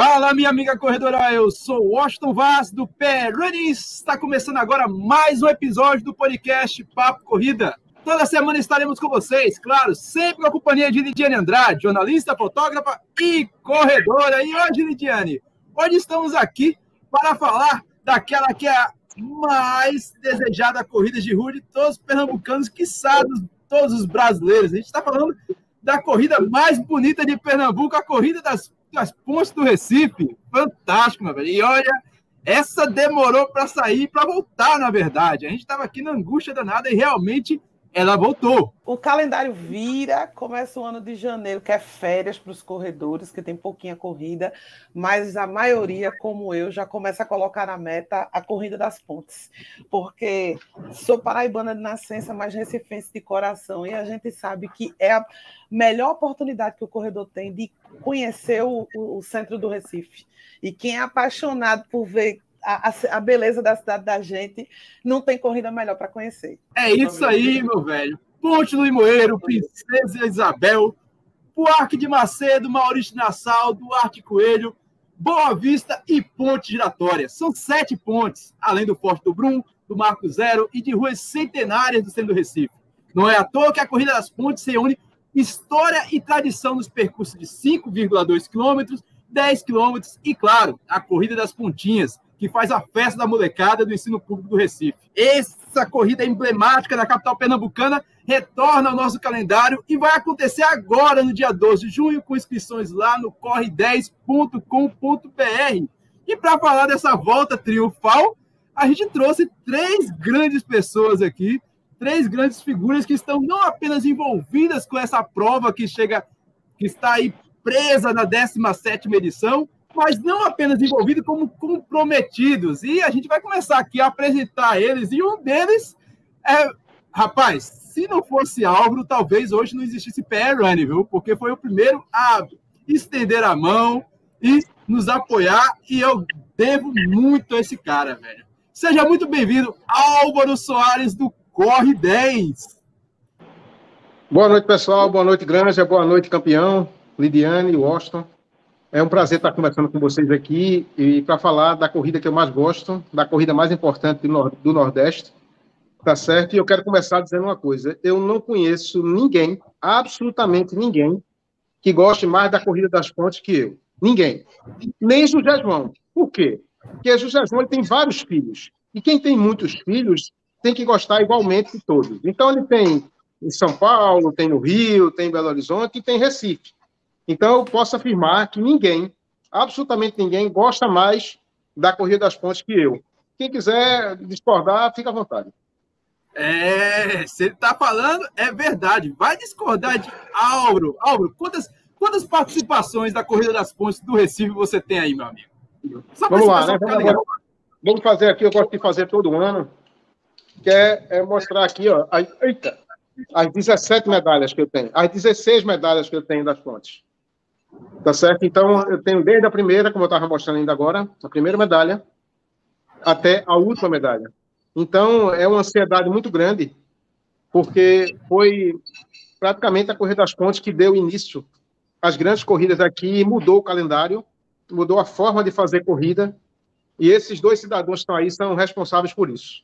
fala, minha amiga corredora. Eu sou Washington Vaz do Pé Running. Está começando agora mais um episódio do podcast Papo Corrida. Toda semana estaremos com vocês, claro, sempre com a companhia de Lidiane Andrade, jornalista, fotógrafa e corredora. E hoje, Lidiane, hoje estamos aqui para falar daquela que é a mais desejada corrida de rua de todos os pernambucanos, que sabem todos os brasileiros. A gente está falando da corrida mais bonita de Pernambuco, a corrida das, das pontes do Recife. Fantástico, meu velho. E olha, essa demorou para sair, para voltar, na verdade. A gente estava aqui na angústia danada e realmente ela voltou. O calendário vira, começa o ano de janeiro, que é férias para os corredores, que tem pouquinha corrida, mas a maioria, como eu, já começa a colocar na meta a corrida das pontes. Porque sou paraibana de nascença, mas recifense de coração, e a gente sabe que é a melhor oportunidade que o corredor tem de conhecer o, o centro do Recife. E quem é apaixonado por ver a, a, beleza da cidade da gente, não tem corrida melhor para conhecer. É isso aí, meu velho. Ponte do Limoeiro, Princesa Isabel, Buarque de Macedo, Maurício Nassau, Duarte Coelho, Boa Vista e Ponte Giratória. São sete pontes, além do Forte do Brum, do Marco Zero e de ruas centenárias do centro do Recife. Não é à toa que a Corrida das Pontes reúne história e tradição nos percursos de 5,2 quilômetros, 10 quilômetros e, claro, a Corrida das Pontinhas, que faz a festa da molecada do ensino público do Recife. Essa corrida emblemática da capital pernambucana retorna ao nosso calendário e vai acontecer agora, no dia 12 de junho, com inscrições lá no corre10.com.br. E para falar dessa volta triunfal, a gente trouxe três grandes pessoas aqui, três grandes figuras que estão não apenas envolvidas com essa prova que chega, que está aí presa na 17ª edição, mas não apenas envolvidos, como comprometidos. E a gente vai começar aqui a apresentar eles, e um deles é. Rapaz, se não fosse Álvaro, talvez hoje não existisse PR Running, viu? Porque foi o primeiro a estender a mão e nos apoiar, e eu devo muito a esse cara, velho. Seja muito bem-vindo, Álvaro Soares, do Corre 10. Boa noite, pessoal. Boa noite, Granja. Boa noite, campeão. Lidiane, Washington. É um prazer estar conversando com vocês aqui e para falar da corrida que eu mais gosto, da corrida mais importante do Nordeste, tá certo? E eu quero começar dizendo uma coisa: eu não conheço ninguém, absolutamente ninguém, que goste mais da corrida das pontes que eu. Ninguém. Nem José João. Por quê? Porque José João ele tem vários filhos. E quem tem muitos filhos tem que gostar igualmente de todos. Então ele tem em São Paulo, tem no Rio, tem em Belo Horizonte e tem em Recife. Então, eu posso afirmar que ninguém, absolutamente ninguém, gosta mais da Corrida das Pontes que eu. Quem quiser discordar, fica à vontade. É, se ele está falando, é verdade. Vai discordar de Auro. Auro, quantas, quantas participações da Corrida das Pontes do Recife você tem aí, meu amigo? Vamos lá, né? Vamos, vamos, fazer aqui, eu gosto de fazer todo ano, que é, é mostrar aqui, ó, as, eita, as 17 medalhas que eu tenho, as 16 medalhas que eu tenho das pontes. Tá certo? Então, eu tenho desde a primeira, como eu estava mostrando ainda agora, a primeira medalha, até a última medalha. Então, é uma ansiedade muito grande, porque foi praticamente a Corrida das Pontes que deu início às grandes corridas aqui e mudou o calendário, mudou a forma de fazer corrida, e esses dois cidadãos que estão aí são responsáveis por isso.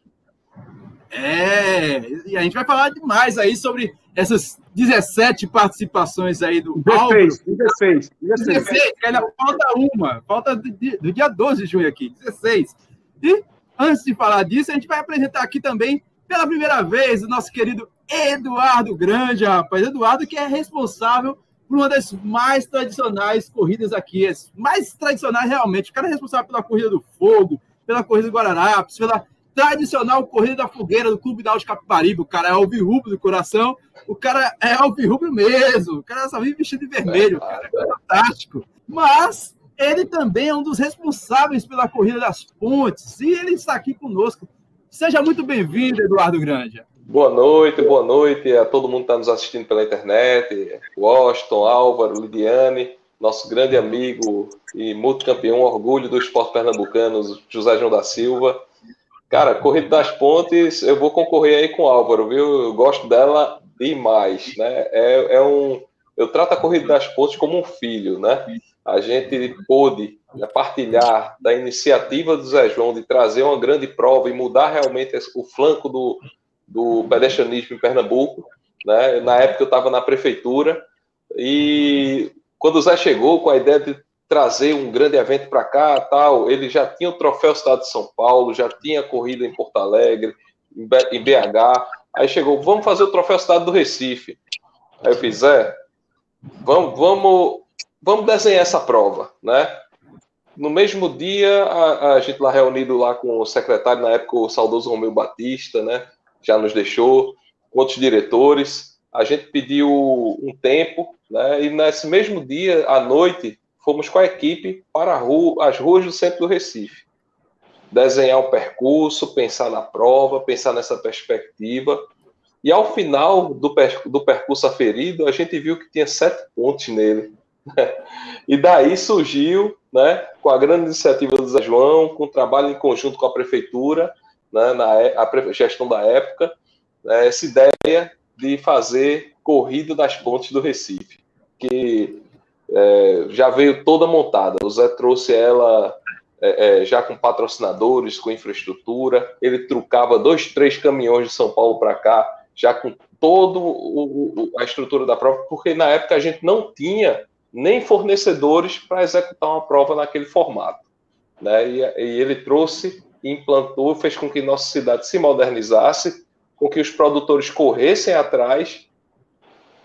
É, e a gente vai falar demais aí sobre essas 17 participações aí do 16, Álvaro. 16, 16. 16, ainda falta uma, falta do dia, do dia 12 de junho aqui, 16. E antes de falar disso, a gente vai apresentar aqui também, pela primeira vez, o nosso querido Eduardo Grande, rapaz. Eduardo, que é responsável por uma das mais tradicionais corridas aqui, as mais tradicionais realmente. O cara é responsável pela corrida do fogo, pela corrida do Guararapes, pela tradicional corrida da fogueira do Clube Náutico Capibaribe. O cara é alvirrubro do coração, o cara é alvirrubro mesmo. O cara só vive vestido de vermelho, cara. É fantástico. Mas ele também é um dos responsáveis pela corrida das pontes e ele está aqui conosco. Seja muito bem-vindo, Eduardo Grande. Boa noite, boa noite a todo mundo que está nos assistindo pela internet. Washington, Álvaro, Lidiane, nosso grande amigo e multicampeão, orgulho do esporte pernambucano, José João da Silva. Cara, Corrida das Pontes, eu vou concorrer aí com o Álvaro, viu? Eu gosto dela demais, né? É, é um, eu trato a Corrida das Pontes como um filho, né? A gente pôde partilhar da iniciativa do Zé João de trazer uma grande prova e mudar realmente o flanco do, do pedestrianismo em Pernambuco. Né? Na época eu estava na prefeitura e quando o Zé chegou com a ideia de trazer um grande evento para cá, tal, ele já tinha o troféu Estado de São Paulo, já tinha corrida em Porto Alegre, em BH. Aí chegou, vamos fazer o troféu Estado do Recife. Aí eu fiz, Zé, vamos, vamos, vamos desenhar essa prova, né? No mesmo dia, a, a, gente lá reunido lá com o secretário, na época, o saudoso Romeu Batista, né? Já nos deixou, outros diretores. A gente pediu um tempo, né? E nesse mesmo dia, à noite, fomos com a equipe para rua, as ruas do centro do Recife. Desenhar o percurso, pensar na prova, pensar nessa perspectiva. E ao final do, per do percurso aferido, a gente viu que tinha sete pontos nele. E daí surgiu, né, com a grande iniciativa do Zé João, com o trabalho em conjunto com a prefeitura, né, na a gestão da época, né, essa ideia de fazer corrida das pontes do Recife, que é, já veio toda montada. O Zé trouxe ela é, é, já com patrocinadores, com infraestrutura. Ele trucava dois, três caminhões de São Paulo para cá, já com toda a estrutura da prova, porque na época a gente não tinha nem fornecedores para executar uma prova naquele formato. Né? E, e, ele trouxe, implantou, fez com que nossa cidade se modernizasse, com que os produtores corressem atrás.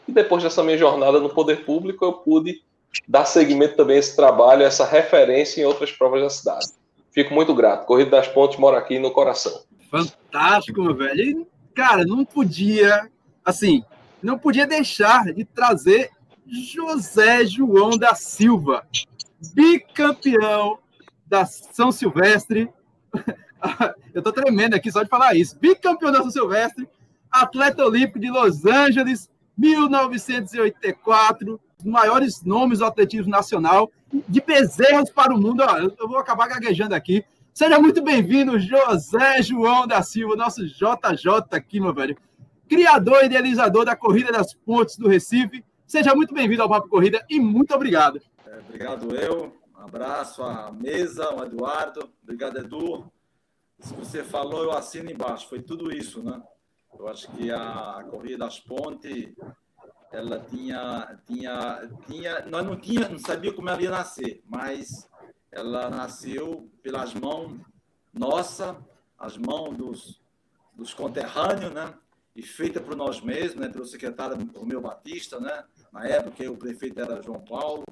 E depois dessa minha jornada no poder público, eu pude dar seguimento também a esse trabalho, essa referência em outras provas da cidade. Fico muito grato. Corrida das Pontes mora aqui no coração. Fantástico, meu velho. E, cara, não podia, assim, não podia deixar de trazer José João da Silva, bicampeão da São Silvestre. Eu tô tremendo aqui só de falar isso. Bicampeão da São Silvestre, atleta olímpico de Los Angeles, 1984, os maiores nomes do atletismo nacional, de bezerros para o mundo. eu vou acabar gaguejando aqui. Seja muito bem-vindo, José João da Silva, nosso JJ aqui, meu velho. Criador e idealizador da Corrida das Pontes do Recife, Seja muito bem-vindo ao Papo Corrida e muito obrigado. É, obrigado eu. Um abraço à mesa, ao Eduardo. Obrigado, Edu. Se você falou, eu assino embaixo. Foi tudo isso, né? Eu acho que a Corrida das Pontes, ela tinha, tinha, tinha, nós não tinha, não sabia como ela ia nascer, mas ela nasceu pelas mãos nossa, as mãos dos, dos conterrâneos, né? E feita por nós mesmos, né? Pelo secretário Romeu Batista, né? Na época, o prefeito era João Paulo.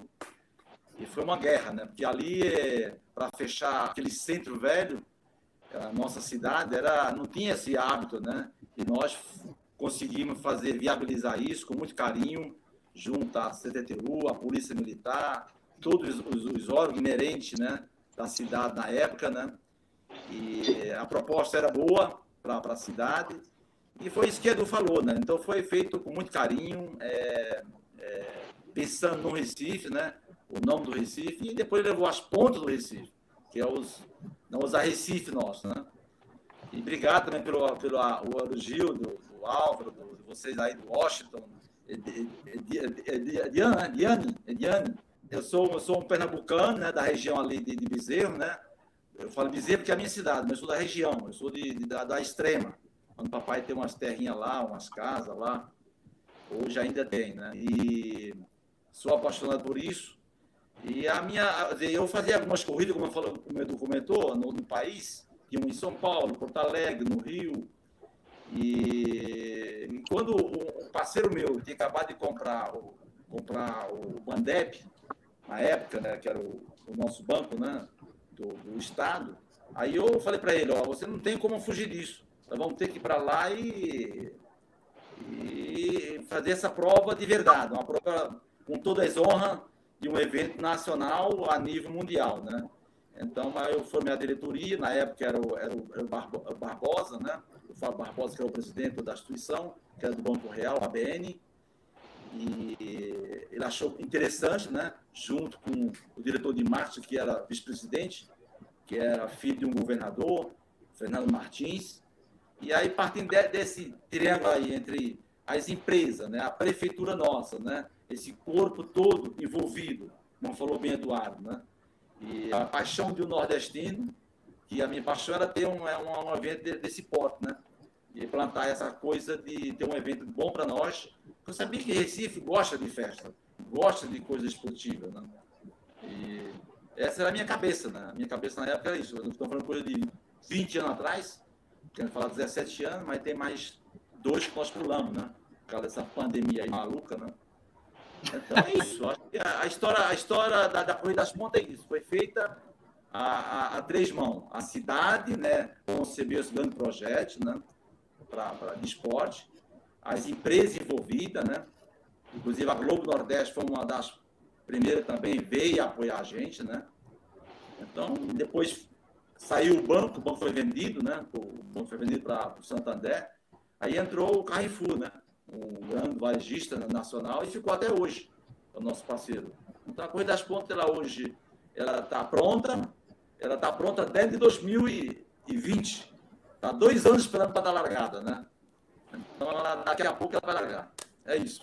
E foi uma guerra, né? Porque ali, para fechar aquele centro velho, a nossa cidade era, não tinha esse hábito, né? E nós conseguimos fazer, viabilizar isso com muito carinho, junto à CTTU, a Polícia Militar, todos os, os órgãos inerentes, né? Da cidade na época, né? E a proposta era boa para a cidade. E foi isso que Edu falou, né? Então foi feito com muito carinho. É, é, pensando no Recife, né? o nome do Recife, e depois levou as pontas do Recife, que é os, não os Recife nosso. Né? E obrigado também pelo, pelo o elogio do Álvaro, de vocês aí do Washington, Ediane, Ediane, Ediane. Eu sou, eu sou um pernambucano, né, da região ali de, de Bezerro, né? Eu falo Bezerro porque é a minha cidade, mas eu sou da região, eu sou de, de da, da, extrema. Quando o papai tem umas terrinhas lá, umas casas lá, Hoje ainda tem, né? E sou apaixonado por isso. E a minha, eu fazia algumas corridas, como, eu falo, como o Edu comentou, no, no país, tinha um em São Paulo, Porto Alegre, no Rio. E, quando um parceiro meu tinha acabado de comprar o, comprar o Bandep, na época, né, que era o, o nosso banco né, do, do Estado, aí eu falei para ele, ó, você não tem como fugir disso. Nós vamos ter que ir para lá e e fazer essa prova de verdade, uma prova com toda a honra de um evento nacional a nível mundial, né? Então, eu formei a diretoria, na época era o, era o Barbosa, né? O Fábio Barbosa, que era o presidente da instituição, que era do Banco Real, ABN, e ele achou interessante, né? Junto com o diretor de marketing, que era vice-presidente, que era filho de um governador, Fernando Martins, e aí, partindo desse triângulo aí entre as empresas, né, a prefeitura nossa, né, esse corpo todo envolvido, como falou bem Eduardo, né? E a paixão de um nordestino, que a minha paixão era ter um, é um, um evento desse porte, né? E plantar essa coisa de ter um evento bom para nós. Eu sabia que Recife gosta de festa, gosta de coisa esportiva, né? E essa era a minha cabeça, né? A minha cabeça na época era isso. Nós estamos falando coisa de 20 anos atrás, quero falar 17 anos, mas tem mais dois que nós pulamos, né? Por causa dessa pandemia aí maluca, né? Então é isso. A história, a história da, da Corrida das Pontas é isso. Foi feita a, a, a, três mãos. A cidade né, concebeu esse grande projeto né, para de esporte. As empresas envolvidas, né? Inclusive a Globo Nordeste foi uma das primeiras também, veio apoiar a gente, né? Então, depois saiu o banco, o banco foi vendido, né? O banco foi vendido para o Santander. Aí entrou o Carrefour, né? um grande varejista nacional e ficou até hoje, o nosso parceiro. Então a Corrida das Pontas, ela hoje, ela está pronta, ela está pronta desde 2020. Está dois anos esperando para dar largada, né? Então ela, daqui a pouco ela vai largar. É isso.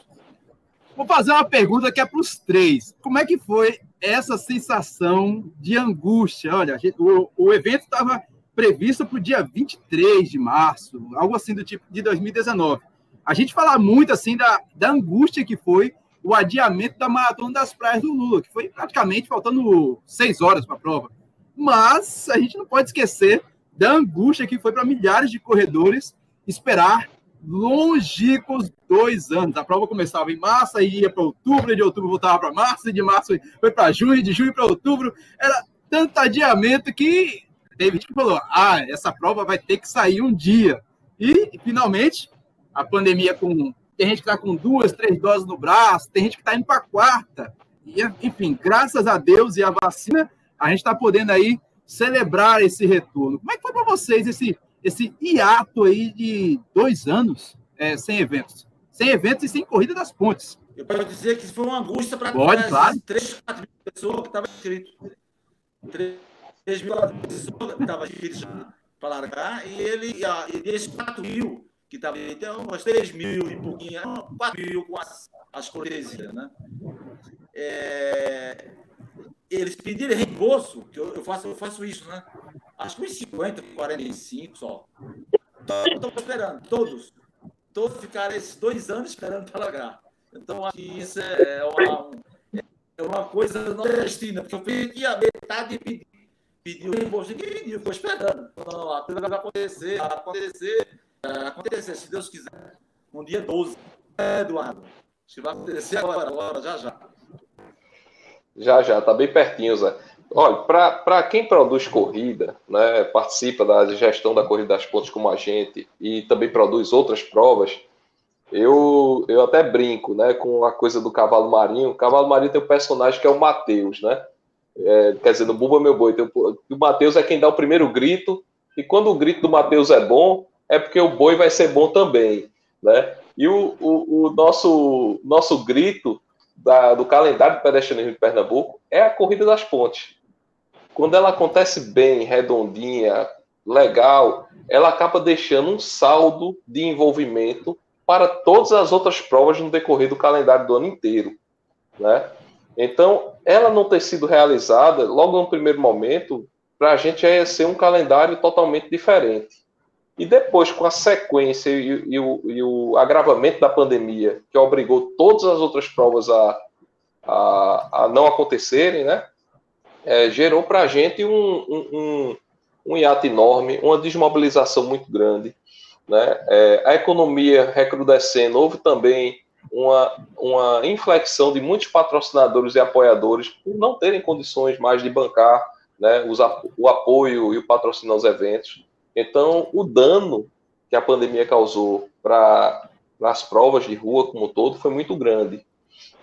Vou fazer uma pergunta que é para os três. Como é que foi essa sensação de angústia? Olha, o, o evento estava previsto para o dia 23 de março, algo assim do tipo de 2019 a gente fala muito assim da, da angústia que foi o adiamento da maratona das praias do Lula, que foi praticamente faltando seis horas para a prova. Mas a gente não pode esquecer da angústia que foi para milhares de corredores esperar longínquos dois anos. A prova começava em março, e ia para outubro, de outubro voltava para março, de março foi para junho, de junho para outubro. Era tanto adiamento que teve gente que falou: ah, essa prova vai ter que sair um dia. E, finalmente, a pandemia com. Tem gente que está com duas, três doses no braço, tem gente que está indo para a quarta. E, enfim, graças a Deus e a vacina, a gente está podendo aí celebrar esse retorno. Como é que foi para vocês esse, esse hiato aí de dois anos é, sem eventos? Sem eventos e sem corrida das pontes. Eu posso dizer que foi uma angústia para claro. 3, 4 mil pessoas que estavam inscritas. 3 mil pessoas que estavam inscritas para largar, e ele, e desses 4 mil, que estava então umas 3 mil e pouquinho, 4 mil com as, as cortesias, né? É, eles pediram reembolso, que eu, eu, faço, eu faço isso, né? Acho que uns 50, 45 só. Estão esperando, todos. Todos ficaram esses dois anos esperando para largar. Então, acho que isso é uma, é uma coisa nordestina, porque eu pedi a metade pedi, pediu reembolso, ninguém pediu, ficou esperando. Não, a coisa vai acontecer, vai acontecer acontecer, se Deus quiser, no dia 12. É, Eduardo. Que vai acontecer agora, agora, já já. Já já, tá bem pertinho, Zé. Olha, para quem produz corrida, né, participa da gestão da corrida das pontes como a gente e também produz outras provas, eu, eu até brinco né, com a coisa do cavalo marinho. O cavalo marinho tem um personagem que é o Mateus, né? É, quer dizer, no Bumba Meu Boi, tem o, o Mateus é quem dá o primeiro grito, e quando o grito do Mateus é bom, é porque o boi vai ser bom também, né? E o, o, o nosso, nosso grito da, do calendário do pedestrianismo de Pernambuco é a corrida das pontes. Quando ela acontece bem, redondinha, legal, ela acaba deixando um saldo de envolvimento para todas as outras provas no decorrer do calendário do ano inteiro, né? Então, ela não ter sido realizada logo no primeiro momento, para a gente é ser um calendário totalmente diferente. E depois, com a sequência e, e, o, e, o, agravamento da pandemia, que obrigou todas as outras provas a, a, a não acontecerem, né? É, gerou para a gente um, um, um, hiato enorme, uma desmobilização muito grande. Né? É, a economia recrudescendo, houve também uma, uma inflexão de muitos patrocinadores e apoiadores por não terem condições mais de bancar né, os, o apoio e o patrocínio aos eventos. Então, o dano que a pandemia causou para as provas de rua como um todo foi muito grande.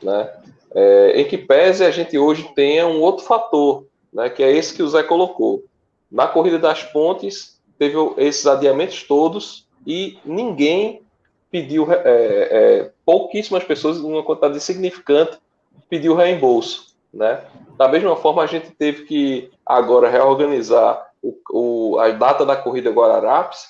Né? É, em que pese a gente hoje tenha um outro fator, né, que é esse que o Zé colocou. Na corrida das pontes, teve esses adiamentos todos e ninguém pediu, é, é, pouquíssimas pessoas, uma quantidade significante, pediu reembolso. Né? Da mesma forma, a gente teve que agora reorganizar o, o, a data da corrida Guararapes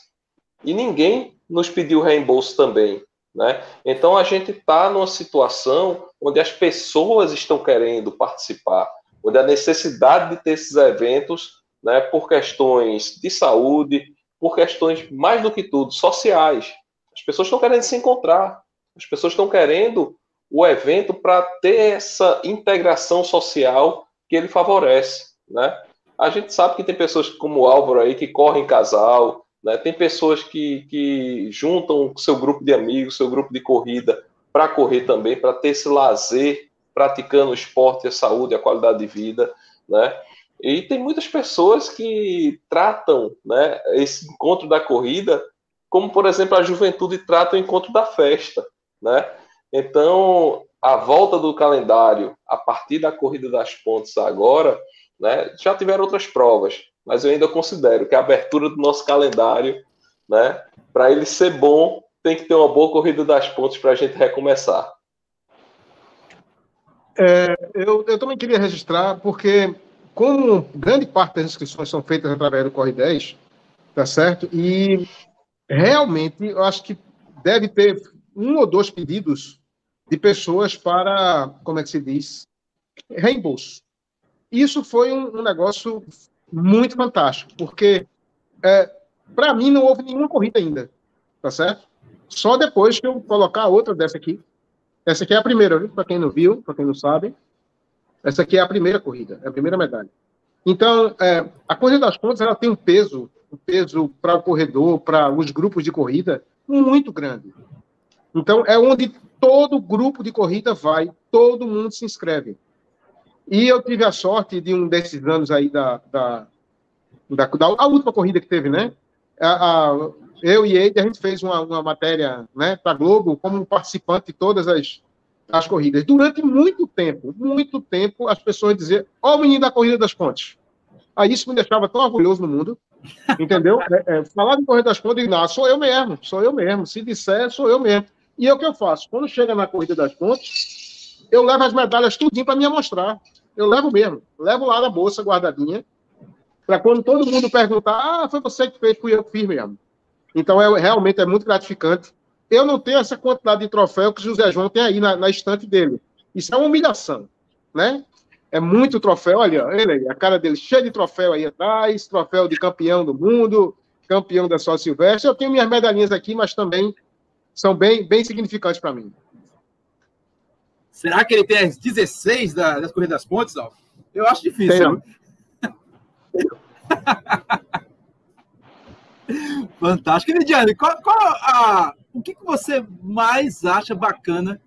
e ninguém nos pediu reembolso também. Né? Então a gente está numa situação onde as pessoas estão querendo participar, onde a necessidade de ter esses eventos, né, por questões de saúde, por questões mais do que tudo sociais, as pessoas estão querendo se encontrar, as pessoas estão querendo o evento para ter essa integração social que ele favorece, né? A gente sabe que tem pessoas como o Álvaro aí que correm casal, né? Tem pessoas que, que juntam seu grupo de amigos, seu grupo de corrida para correr também, para ter esse lazer praticando o esporte, a saúde, a qualidade de vida, né? E tem muitas pessoas que tratam né, esse encontro da corrida como, por exemplo, a juventude trata o encontro da festa, né? Então, a volta do calendário a partir da corrida das pontes agora, né, já tiveram outras provas, mas eu ainda considero que a abertura do nosso calendário, né, para ele ser bom, tem que ter uma boa corrida das pontes para a gente recomeçar. É, eu, eu também queria registrar, porque como grande parte das inscrições são feitas através do Corre 10, tá certo? E realmente eu acho que deve ter um ou dois pedidos de pessoas para, como é que se diz, reembolso. Isso foi um, um negócio muito fantástico, porque é, para mim não houve nenhuma corrida ainda, tá certo? Só depois que eu colocar outra dessa aqui. Essa aqui é a primeira, para quem não viu, para quem não sabe. Essa aqui é a primeira corrida, é a primeira medalha. Então, é, a corrida das pontas ela tem um peso, um peso para o corredor, para os grupos de corrida muito grande. Então, é onde todo grupo de corrida vai, todo mundo se inscreve. E eu tive a sorte de um desses anos aí da, da, da, da a última corrida que teve, né? A, a, eu e ele, a gente fez uma, uma matéria né, para a Globo como participante de todas as, as corridas. Durante muito tempo, muito tempo, as pessoas diziam, ó, oh, o menino da corrida das pontes. Aí isso me deixava tão orgulhoso no mundo, entendeu? É, é, falar de corrida das pontes, não, sou eu mesmo, sou eu mesmo. Se disser, sou eu mesmo. E é o que eu faço. Quando chega na corrida das pontes, eu levo as medalhas tudinho para me mostrar. Eu levo mesmo. Levo lá na bolsa guardadinha, para quando todo mundo perguntar, ah, foi você que fez, fui eu que fiz mesmo. Então, é, realmente é muito gratificante. Eu não tenho essa quantidade de troféu que José João tem aí na, na estante dele. Isso é uma humilhação, né? É muito troféu, olha, ele aí, a cara dele cheia de troféu aí atrás, troféu de campeão do mundo, campeão da Só Silvestre. Eu tenho minhas medalhinhas aqui, mas também são bem, bem significantes para mim. Será que ele tem as 16 da, das Corridas das Pontes, Alf? Eu acho difícil. Fantástico. Lidiane, qual, qual a, o que, que você mais acha bacana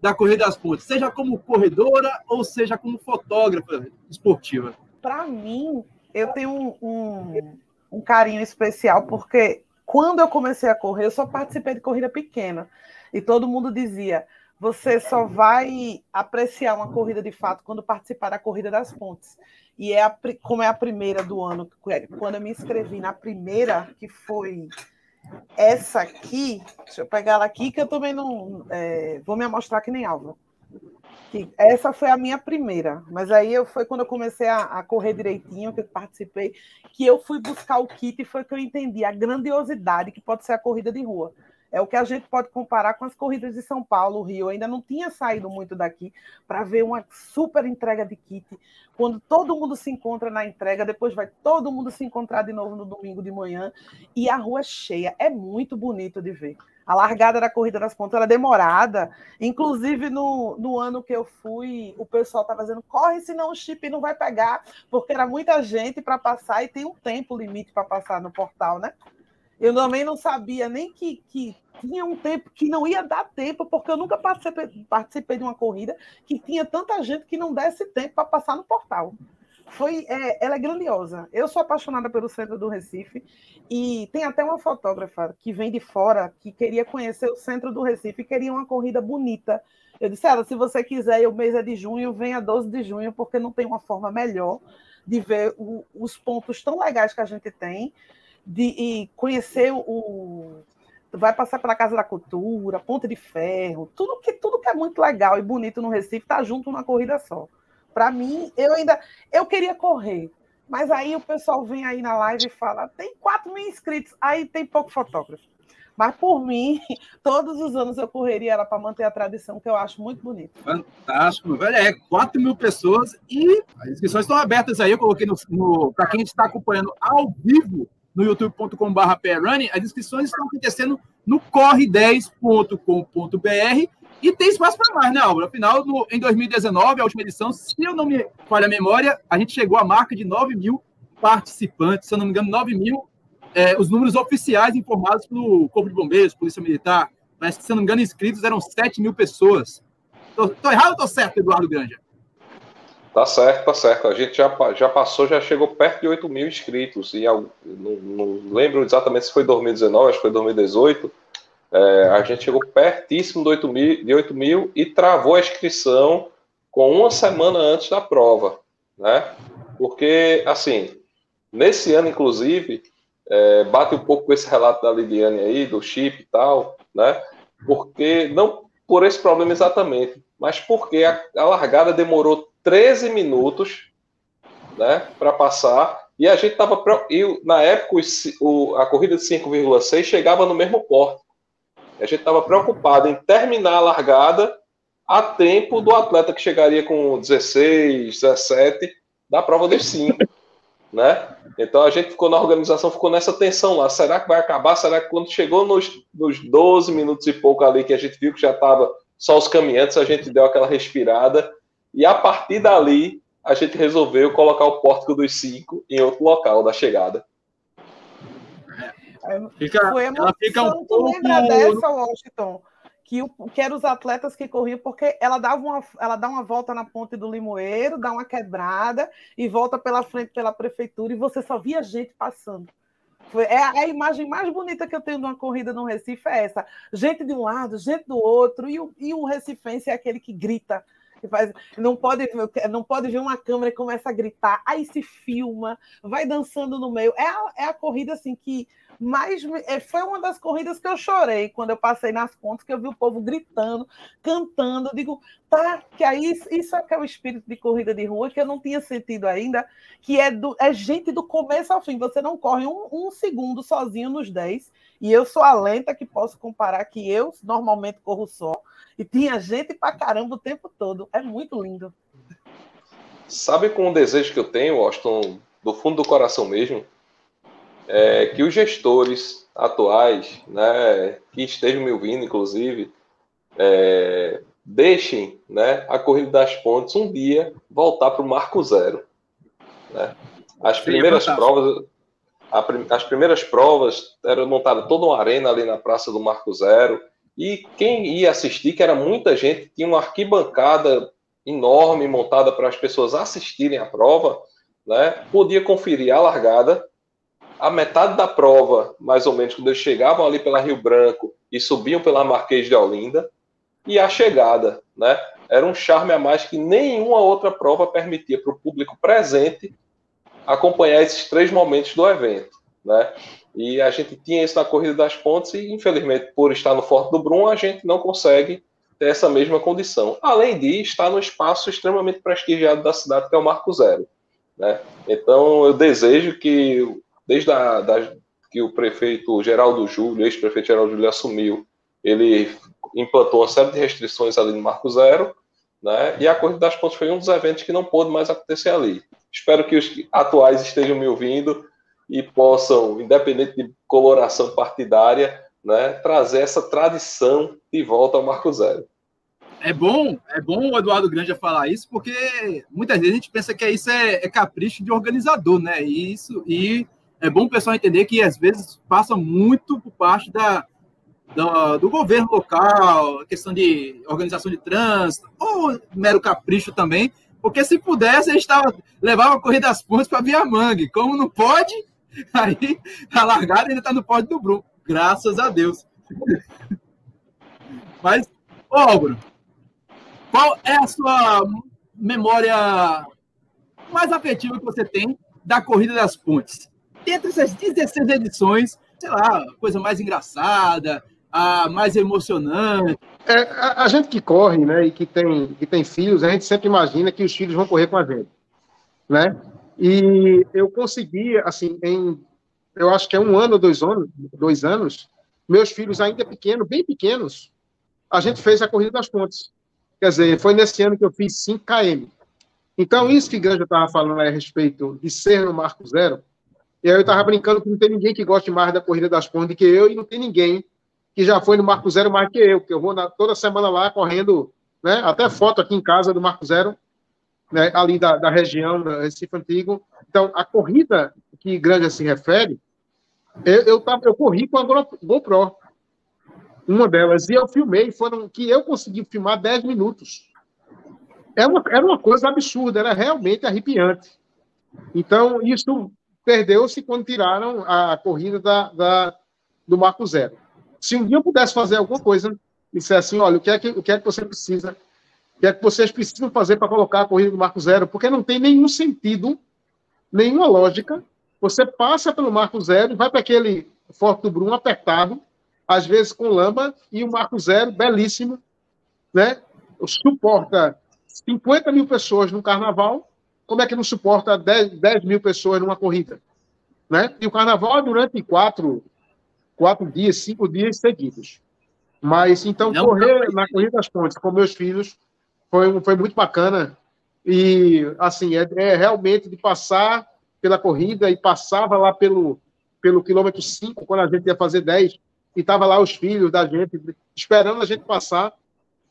da Corrida das Pontes? Seja como corredora ou seja como fotógrafa esportiva? Para mim, eu tenho um, um, um carinho especial porque quando eu comecei a correr, eu só participei de corrida pequena. E todo mundo dizia: você só vai apreciar uma corrida de fato quando participar da corrida das pontes. E é a, como é a primeira do ano, quando eu me inscrevi na primeira, que foi essa aqui, deixa eu pegar ela aqui, que eu também não é, vou me amostrar que nem. Que essa foi a minha primeira, mas aí eu, foi quando eu comecei a, a, correr direitinho, que eu participei, que eu fui buscar o kit e foi que eu entendi a grandiosidade que pode ser a corrida de rua. É o que a gente pode comparar com as corridas de São Paulo, Rio. Eu ainda não tinha saído muito daqui para ver uma super entrega de kit. Quando todo mundo se encontra na entrega, depois vai todo mundo se encontrar de novo no domingo de manhã e a rua cheia. É muito bonito de ver. A largada da Corrida das Pontas era demorada. Inclusive, no, no ano que eu fui, o pessoal estava dizendo: corre, senão o chip não vai pegar, porque era muita gente para passar e tem um tempo limite para passar no portal, né? Eu também não sabia nem que, que tinha um tempo que não ia dar tempo, porque eu nunca participei, participei de uma corrida que tinha tanta gente que não desse tempo para passar no portal foi é, ela é grandiosa. Eu sou apaixonada pelo centro do Recife e tem até uma fotógrafa que vem de fora que queria conhecer o centro do Recife queria uma corrida bonita. Eu disse, ela, se você quiser, o mês é de junho, venha 12 de junho, porque não tem uma forma melhor de ver o, os pontos tão legais que a gente tem, de conhecer o, vai passar pela Casa da Cultura, Ponte de Ferro, tudo que tudo que é muito legal e bonito no Recife está junto numa corrida só. Para mim, eu ainda eu queria correr, mas aí o pessoal vem aí na live e fala: tem 4 mil inscritos, aí tem pouco fotógrafo. Mas por mim, todos os anos eu correria ela para manter a tradição, que eu acho muito bonito. Fantástico, velho. É 4 mil pessoas e as inscrições estão abertas aí. Eu coloquei no, no para quem está acompanhando ao vivo no youtube.com.br as inscrições estão acontecendo no corre10.com.br e tem espaço para mais, né, Álvaro? Afinal, no, em 2019, a última edição, se eu não me falha a memória, a gente chegou à marca de 9 mil participantes, se eu não me engano, 9 mil é, os números oficiais informados pelo Corpo de Bombeiros, Polícia Militar, mas se eu não me engano, inscritos eram 7 mil pessoas. Estou errado ou estou certo, Eduardo Granja? Tá certo, tá certo. A gente já, já passou, já chegou perto de 8 mil inscritos. E não, não lembro exatamente se foi 2019, acho que foi 2018. É, a gente chegou pertíssimo de 8, mil, de 8 mil e travou a inscrição com uma semana antes da prova. Né? Porque, assim, nesse ano, inclusive, é, bate um pouco com esse relato da Lidiane aí, do chip e tal, né? Porque, não por esse problema exatamente, mas porque a, a largada demorou 13 minutos, né, para passar, e a gente estava, e na época o, a corrida de 5,6 chegava no mesmo porto. A gente estava preocupado em terminar a largada a tempo do atleta que chegaria com 16, 17 da prova dos 5 né? Então a gente ficou na organização, ficou nessa tensão lá. Será que vai acabar? Será que quando chegou nos, nos 12 minutos e pouco ali que a gente viu que já estava só os caminhantes, a gente deu aquela respirada e a partir dali a gente resolveu colocar o pórtico dos cinco em outro local da chegada. Fica, Foi emoção, fica um tu lembra dessa, Washington? que, que eram os atletas que corriam, porque ela dava uma, ela dá uma volta na ponte do Limoeiro, dá uma quebrada e volta pela frente pela prefeitura e você só via gente passando. Foi, é, a, é a imagem mais bonita que eu tenho de uma corrida no Recife é essa. Gente de um lado, gente do outro, e o, e o recifense é aquele que grita. Faz, não, pode, não pode ver uma câmera e começa a gritar, aí se filma, vai dançando no meio. É a, é a corrida assim que mas é, foi uma das corridas que eu chorei quando eu passei nas pontas, que eu vi o povo gritando, cantando. Eu digo, tá, que aí isso é que é o espírito de corrida de rua que eu não tinha sentido ainda, que é, do, é gente do começo ao fim. Você não corre um, um segundo sozinho nos 10. E eu sou a lenta que posso comparar que eu normalmente corro só. E tinha gente pra caramba o tempo todo. É muito lindo. Sabe com o desejo que eu tenho, Austin, do fundo do coração mesmo? É, que os gestores atuais, né, que estejam me ouvindo, inclusive, é, deixem né, a corrida das pontes um dia voltar para o marco zero. Né? As primeiras provas, a, as primeiras provas eram montadas toda uma arena ali na Praça do Marco Zero e quem ia assistir, que era muita gente, tinha uma arquibancada enorme montada para as pessoas assistirem a prova, né? Podia conferir a largada a metade da prova, mais ou menos, quando eles chegavam ali pela Rio Branco e subiam pela Marquês de Olinda, e a chegada, né? Era um charme a mais que nenhuma outra prova permitia para o público presente acompanhar esses três momentos do evento, né? E a gente tinha isso na Corrida das Pontes e, infelizmente, por estar no Forte do Brum, a gente não consegue ter essa mesma condição. Além de estar no espaço extremamente prestigiado da cidade, que é o Marco Zero. Né? Então, eu desejo que desde a, da, que o prefeito Geraldo Júlio, ex-prefeito Geraldo Júlio assumiu, ele implantou uma série de restrições ali no Marco Zero, né? E a Corrida das Pontes foi um dos eventos que não pôde mais acontecer ali. Espero que os atuais estejam me ouvindo e possam, independente de coloração partidária, né, trazer essa tradição de volta ao Marco Zero. É bom, é bom o Eduardo Grande falar isso, porque muitas vezes a gente pensa que isso é, é capricho de organizador, né? E isso e é bom o pessoal entender que às vezes passa muito por parte da, da, do governo local, questão de organização de trânsito, ou mero capricho também, porque se pudesse, a gente tava, levava a corrida das pontes para Via Mangue. Como não pode, aí a largada ainda está no pódio do Bruno. Graças a Deus. Mas, ô Álvaro, qual é a sua memória mais afetiva que você tem da Corrida das Pontes? Dentre essas 16 edições, sei lá, a coisa mais engraçada, a mais emocionante. É, a, a, gente que corre, né, e que tem, que tem filhos, a gente sempre imagina que os filhos vão correr com a gente, né? E eu consegui, assim, em, eu acho que é um ano, dois anos, dois anos, meus filhos ainda pequenos, bem pequenos, a gente fez a Corrida das Pontes. Quer dizer, foi nesse ano que eu fiz 5 km. Então, isso que Granja estava falando a respeito de ser no Marco Zero, e aí eu estava brincando que não tem ninguém que goste mais da Corrida das Pontes do que eu, e não tem ninguém que já foi no Marco Zero mais que eu, porque eu vou na, toda semana lá correndo, né, até foto aqui em casa do Marco Zero, né, ali da, da região, da Recife Antigo. Então, a corrida que Granja se refere, eu, eu, tava, eu corri com a GoPro, uma delas, e eu filmei, foram que eu consegui filmar 10 minutos. Era uma, era uma coisa absurda, era realmente arrepiante. Então, isso perdeu-se quando tiraram a corrida da, da, do Marco Zero. Se um dia eu pudesse fazer alguma coisa, disser assim, olha, o que é que, o que, é que você precisa, o que é que vocês precisam fazer para colocar a corrida do Marco Zero, porque não tem nenhum sentido, nenhuma lógica. Você passa pelo Marco Zero, vai para aquele Forte do Brum apertado, às vezes com lama, e o Marco Zero, belíssimo, né? Suporta 50 mil pessoas no carnaval, como é que não suporta 10, 10 mil pessoas numa corrida? Né? E o carnaval é durante quatro, quatro dias, cinco dias seguidos. Mas então não, correr não. na corrida das pontes com meus filhos foi, foi muito bacana e assim é, é, realmente de passar pela corrida e passava lá pelo pelo quilômetro 5, quando a gente ia fazer 10, e tava lá os filhos da gente esperando a gente passar,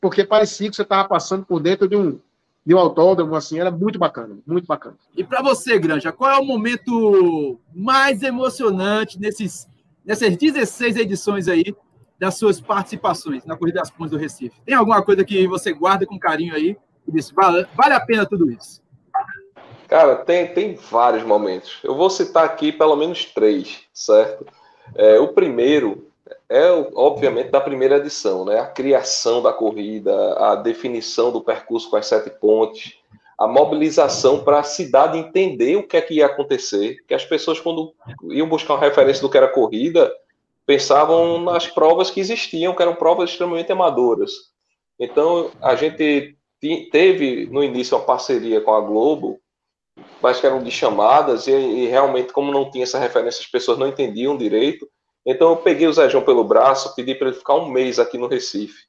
porque parecia que você estava passando por dentro de um de um autódromo, assim, era muito bacana, muito bacana. E para você, Granja, qual é o momento mais emocionante nesses nessas 16 edições aí das suas participações na Corrida das Pontes do Recife? Tem alguma coisa que você guarda com carinho aí e diz, vale, vale a pena tudo isso? Cara, tem, tem vários momentos. Eu vou citar aqui pelo menos três, certo? É, o primeiro é, obviamente, da primeira edição, né? A criação da corrida, a definição do percurso com as sete pontes, a mobilização para a cidade entender o que é que ia acontecer, que as pessoas, quando iam buscar uma referência do que era corrida, pensavam nas provas que existiam, que eram provas extremamente amadoras. Então, a gente teve no início uma parceria com a Globo, mas que eram de chamadas, e, e realmente, como não tinha essa referência, as pessoas não entendiam direito. Então, eu peguei o Zé João pelo braço, pedi para ele ficar um mês aqui no Recife.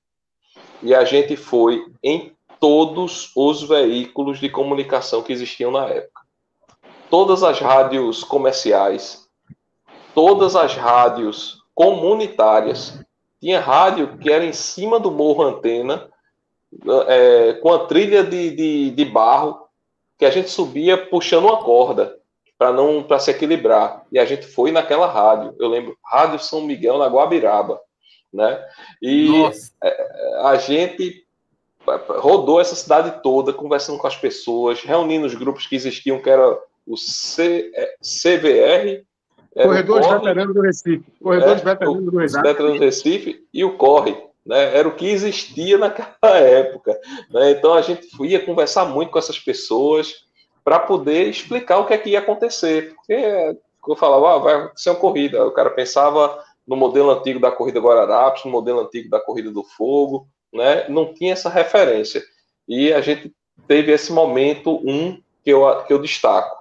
E a gente foi em todos os veículos de comunicação que existiam na época. Todas as rádios comerciais, todas as rádios comunitárias. Tinha rádio que era em cima do morro antena, é, com a trilha de, de, de barro, que a gente subia puxando uma corda para não para se equilibrar. E a gente foi naquela rádio. Eu lembro, Rádio São Miguel na Guabiraba, né? E Nossa. É, a gente rodou essa cidade toda, conversando com as pessoas, reunindo os grupos que existiam, que era o C, é, CVR. Corredores Veteranos do Recife. Corredores é, Veteranos do Recife. Veteranos do Recife e o Corre. Né, era o que existia naquela época. Né, então a gente ia conversar muito com essas pessoas para poder explicar o que é que ia acontecer. Porque eu falava, ah, vai ser uma corrida. O cara pensava no modelo antigo da corrida Guararapes, no modelo antigo da corrida do Fogo, né? Não tinha essa referência. E a gente teve esse momento um que eu, que eu destaco.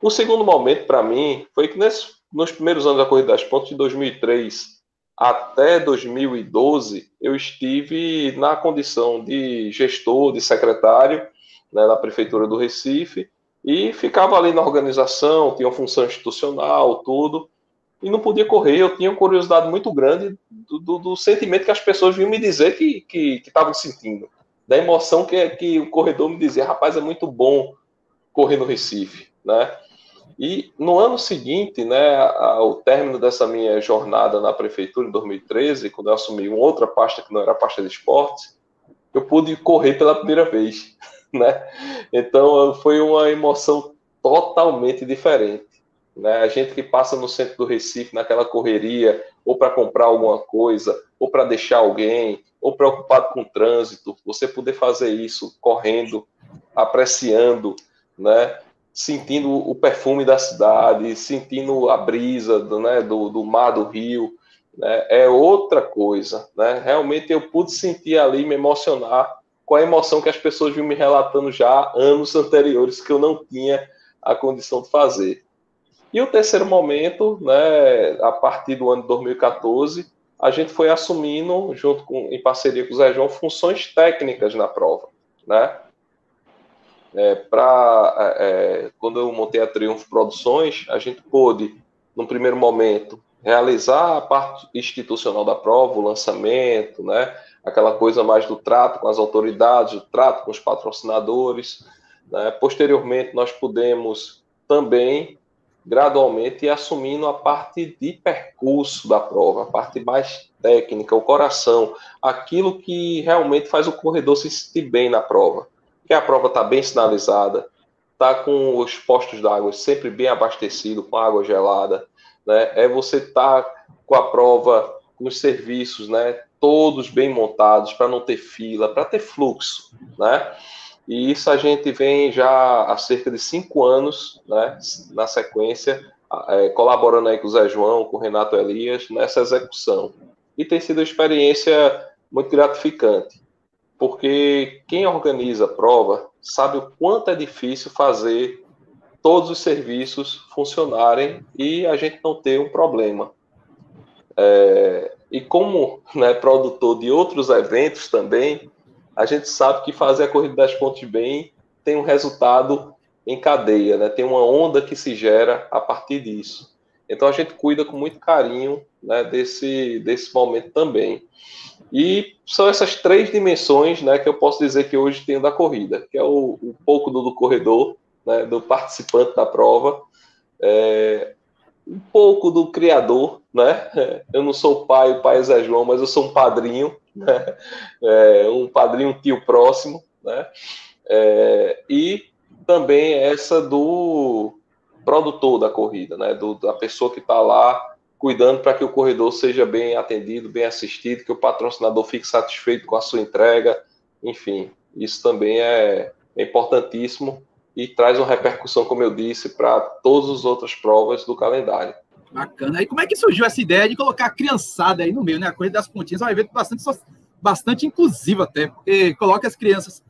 O segundo momento para mim foi que nesse, nos primeiros anos da Corrida das Pontes, de 2003 até 2012, eu estive na condição de gestor, de secretário né, na Prefeitura do Recife e ficava ali na organização, tinha função institucional, tudo e não podia correr. Eu tinha uma curiosidade muito grande do, do, do sentimento que as pessoas vinham me dizer que estavam sentindo, da emoção que, que o corredor me dizia: rapaz, é muito bom correr no Recife, né? E no ano seguinte, né, ao término dessa minha jornada na prefeitura, em 2013, quando eu assumi uma outra pasta que não era a pasta de esportes, eu pude correr pela primeira vez, né? Então foi uma emoção totalmente diferente. Né? A gente que passa no centro do Recife, naquela correria, ou para comprar alguma coisa, ou para deixar alguém, ou preocupado com o trânsito, você poder fazer isso correndo, apreciando, né? sentindo o perfume da cidade, sentindo a brisa do, né, do, do mar do rio, né, é outra coisa. Né? Realmente eu pude sentir ali, me emocionar com a emoção que as pessoas vinham me relatando já anos anteriores que eu não tinha a condição de fazer. E o terceiro momento, né, a partir do ano de 2014, a gente foi assumindo, junto com, em parceria com o Zé João, funções técnicas na prova, né? É, para é, é, quando eu montei a Triunfo Produções, a gente pôde, no primeiro momento, realizar a parte institucional da prova, o lançamento, né? Aquela coisa mais do trato com as autoridades, o trato com os patrocinadores. Né? Posteriormente, nós pudemos também gradualmente ir assumindo a parte de percurso da prova, a parte mais técnica, o coração, aquilo que realmente faz o corredor se sentir bem na prova. Que a prova está bem sinalizada, está com os postos d'água sempre bem abastecido, com água gelada, né? É você estar tá com a prova, com os serviços, né? Todos bem montados para não ter fila, para ter fluxo, né? E isso a gente vem já há cerca de cinco anos, né, na sequência, é, colaborando aí com o Zé João, com o Renato Elias, nessa execução. E tem sido uma experiência muito gratificante, porque quem organiza a prova sabe o quanto é difícil fazer todos os serviços funcionarem e a gente não ter um problema. É, e como né, produtor de outros eventos também, a gente sabe que fazer a corrida das pontes bem tem um resultado em cadeia, né? tem uma onda que se gera a partir disso. Então a gente cuida com muito carinho né, desse, desse momento também. E são essas três dimensões né, que eu posso dizer que hoje tenho da corrida, que é o, um pouco do, do corredor, né, do participante da prova, é, um pouco do criador, né? Eu não sou pai, o pai é Zé João, mas eu sou um padrinho, né? É, um padrinho, um tio próximo, né? É, e também essa do produtor da corrida, né? Do, da pessoa que está lá cuidando para que o corredor seja bem atendido, bem assistido, que o patrocinador fique satisfeito com a sua entrega, enfim, isso também é, é importantíssimo e traz uma repercussão, como eu disse, para todas as outras provas do calendário. Bacana. E como é que surgiu essa ideia de colocar a criançada aí no meio, né? A Corrida das Pontinhas é um evento bastante, bastante inclusivo até, porque coloca as crianças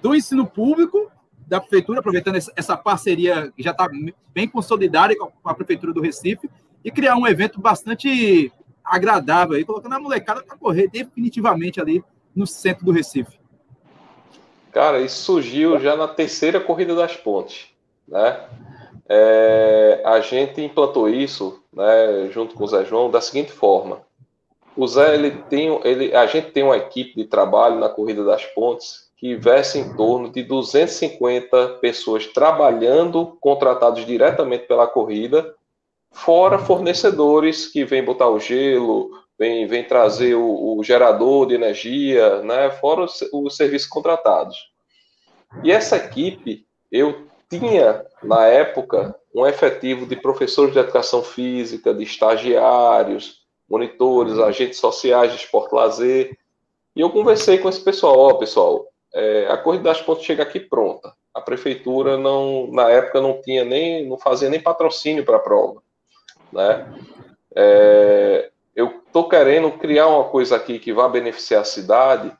do ensino público, da prefeitura, aproveitando essa parceria que já está bem consolidada com a prefeitura do Recife, e criar um evento bastante agradável aí, colocando a molecada para correr definitivamente ali no centro do Recife. Cara, isso surgiu já na terceira corrida das pontes, né? É, a gente implantou isso, né, junto com o Zé João, da seguinte forma: o Zé, ele tem, ele, a gente tem uma equipe de trabalho na corrida das pontes que versa em torno de 250 pessoas trabalhando, contratados diretamente pela corrida, fora fornecedores que vêm botar o gelo, vem, vem trazer o, o gerador de energia, né, fora os, os serviços contratados. E essa equipe, eu tinha, na época, um efetivo de professores de educação física, de estagiários, monitores, agentes sociais de esporte lazer, e eu conversei com esse pessoal, ó, oh, pessoal, é, a Corrida das Pontes chega aqui pronta. A prefeitura não, na época não tinha nem, não fazia nem patrocínio para a prova, né? É, estou querendo criar uma coisa aqui que vá beneficiar a cidade,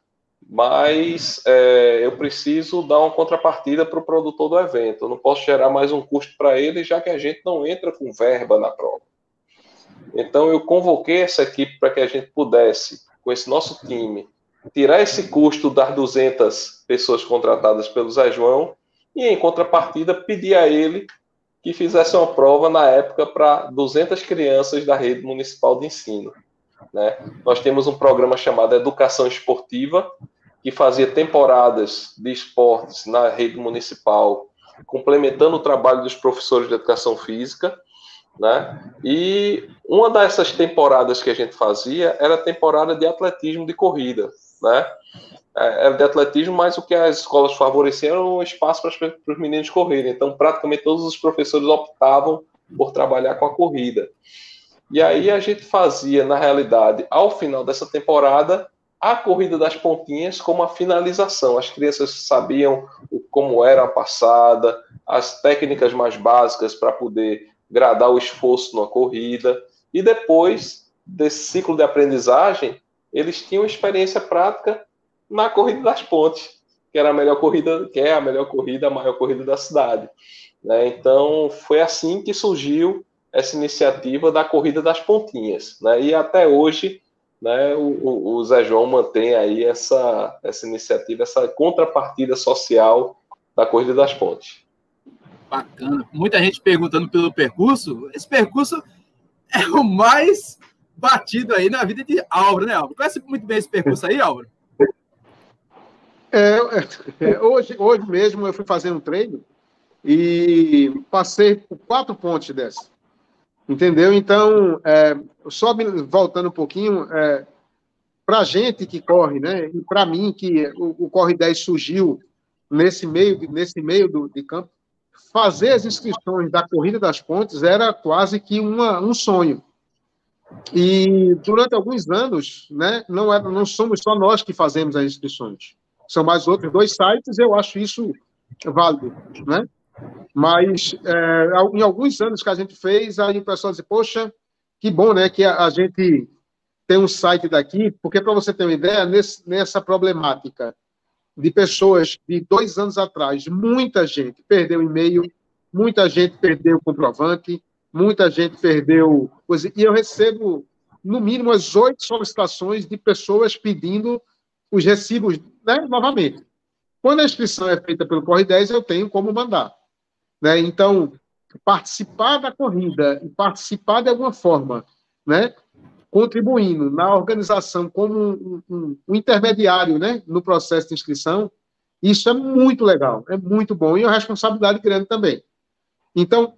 mas é, eu preciso dar uma contrapartida para o produtor do evento. Eu não posso gerar mais um custo para ele, já que a gente não entra com verba na prova. Então eu convoquei essa equipe para que a gente pudesse, com esse nosso time, tirar esse custo das 200 pessoas contratadas pelo Zé João e, em contrapartida, pedir a ele que fizesse uma prova na época para 200 crianças da rede municipal de ensino. Né? Nós temos um programa chamado Educação Esportiva, que fazia temporadas de esportes na rede municipal, complementando o trabalho dos professores de educação física. Né? E uma dessas temporadas que a gente fazia era a temporada de atletismo de corrida. Né? É, era de atletismo, mas o que as escolas favoreciam era um espaço para os meninos correrem. Então, praticamente todos os professores optavam por trabalhar com a corrida. E aí a gente fazia, na realidade, ao final dessa temporada, a corrida das pontinhas como a finalização. As crianças sabiam como era a passada, as técnicas mais básicas para poder gradar o esforço numa corrida. E depois desse ciclo de aprendizagem, eles tinham experiência prática na corrida das pontes, que era a melhor corrida, que é a melhor corrida, a maior corrida da cidade. Né? Então foi assim que surgiu essa iniciativa da corrida das pontinhas, né? E até hoje né, o, o, Zé João mantém aí essa, essa iniciativa, essa contrapartida social da Corrida das Pontes. Bacana. Muita gente perguntando pelo percurso. Esse percurso é o mais batido aí na vida de Álvaro, né, Álvaro? Conhece muito bem esse percurso aí, Álvaro? É, é, é, hoje, hoje mesmo eu fui fazer um treino e passei por quatro pontes dessa. Entendeu? Então, é, só voltando um pouquinho, é, para a gente que corre, né? E para mim, que o, o, Corre 10 surgiu nesse meio, nesse meio do, de campo, fazer as inscrições da Corrida das Pontes era quase que uma, um sonho. E durante alguns anos, né, não, é, não somos só nós que fazemos as inscrições. São mais outros dois sites, eu acho isso válido, né? Mas é, em alguns anos que a gente fez, aí o pessoal disse, poxa, que bom, né, que a, a gente tem um site daqui, porque para você ter uma ideia, nesse, nessa problemática de pessoas de dois anos atrás, muita gente perdeu e-mail, muita gente perdeu comprovante, muita gente perdeu coisa, e eu recebo no mínimo as oito solicitações de pessoas pedindo os recibos né, novamente. Quando a inscrição é feita pelo Corre 10, eu tenho como mandar. Né? Então, participar da corrida e participar de alguma forma, né? contribuindo na organização como um, um, um, intermediário né? no processo de inscrição, isso é muito legal, é muito bom e é uma responsabilidade grande também. Então,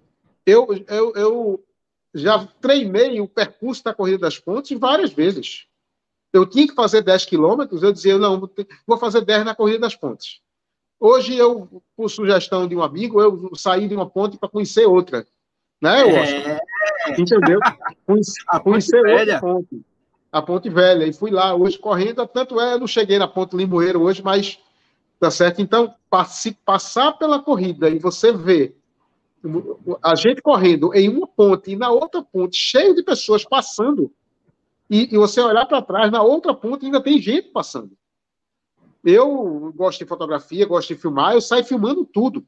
eu, eu, eu já treinei o percurso da Corrida das Pontes várias vezes. Eu tinha que fazer 10 quilômetros, eu dizia, não, vou fazer 10 na Corrida das Pontes. Hoje, eu, por sugestão de um amigo, eu saí de uma ponte para conhecer outra. Né, é... Entendeu? Conheci, a conhecer outra ponte. A Ponte Velha. E fui lá hoje correndo, tanto é, eu não cheguei na Ponte Limoeiro hoje, mas tá certo? Então, passe, passar pela corrida e você ver a gente correndo em uma ponte e na outra ponte, cheio de pessoas passando, e, e você olhar para trás, na outra ponte ainda tem gente passando. Eu gosto de fotografia, gosto de filmar, eu saio filmando tudo.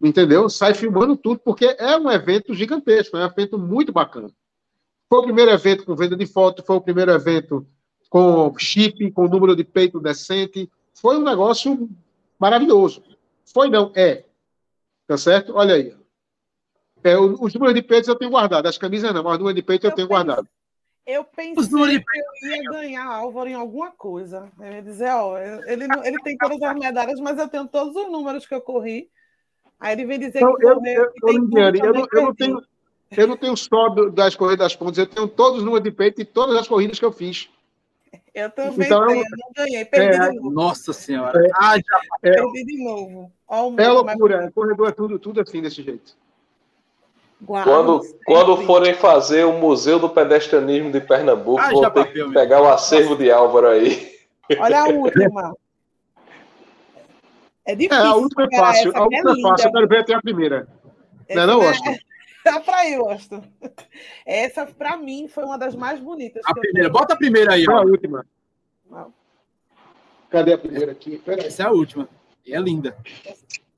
Entendeu? Sai filmando tudo, porque é um evento gigantesco, é um evento muito bacana. Foi o primeiro evento com venda de foto, foi o primeiro evento com chip, com número de peito decente. Foi um negócio maravilhoso. Foi não, é. Tá certo? Olha aí. É, os números de peitos eu tenho guardado, as camisas não, mas os números de peito eu, eu tenho guardado. Eu pensei que eu ia ganhar Álvaro em alguma coisa. Eu ia dizer, ó, ele, ele tem todas as medalhas, mas eu tenho todos os números que eu corri. Aí ele vem dizer então, que eu, correu, eu, eu, eu, não, eu, não tenho, eu não tenho só das corridas das pontas, eu tenho todos os números de peito e todas as corridas que eu fiz. Eu também então, tenho, eu não ganhei, perdi é, de novo. Nossa Senhora. É, ah, já, é, perdi de novo. é loucura, corredor é tudo, tudo assim desse jeito. Quando, quando forem fazer o Museu do Pedestrianismo de Pernambuco, ah, vou ter que pegar o acervo de Álvaro aí. Olha a última. É difícil. É, a última é fácil. A última é, fácil. Eu quero ver até a primeira. Essa não é não, Austin? Dá pra ir, Austin. Essa, pra mim, foi uma das mais bonitas. A primeira. Bota a primeira aí. Ó. a última. Cadê a primeira aqui? Essa é a última. E é linda.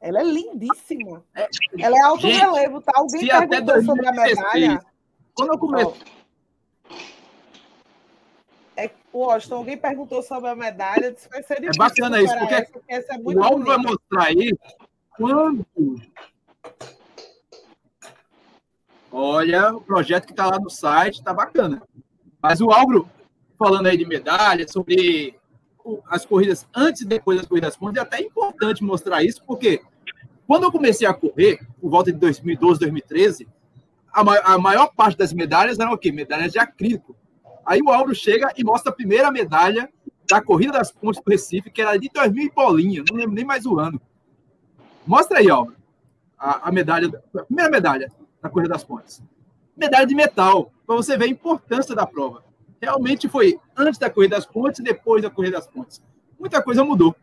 Ela é lindíssima. É, ela é alto Gente, relevo, tá? Alguém perguntou sobre a medalha? Quando eu começo. É, Washington, alguém perguntou sobre a medalha. Disse, vai ser é bacana isso, porque, essa, essa é o Alvo vai mostrar aí quando. Olha, o projeto que está lá no site está bacana. Mas o Álvaro, falando aí de medalha, sobre as corridas antes e depois das corridas pontas, é até importante mostrar isso, porque quando eu comecei a correr, por volta de 2012, 2013, a, ma a maior parte das medalhas eram o quê? Medalhas de acrílico. Aí o Álvaro chega e mostra a primeira medalha da Corrida das Pontes do Recife, que era de 2000 e bolinha, não lembro nem mais o ano. Mostra aí, Álvaro, a, a medalha, a primeira medalha da Corrida das Pontes. Medalha de metal, para você ver a importância da prova. Realmente foi antes da Corrida das Pontes e depois da Corrida das Pontes. Muita coisa mudou.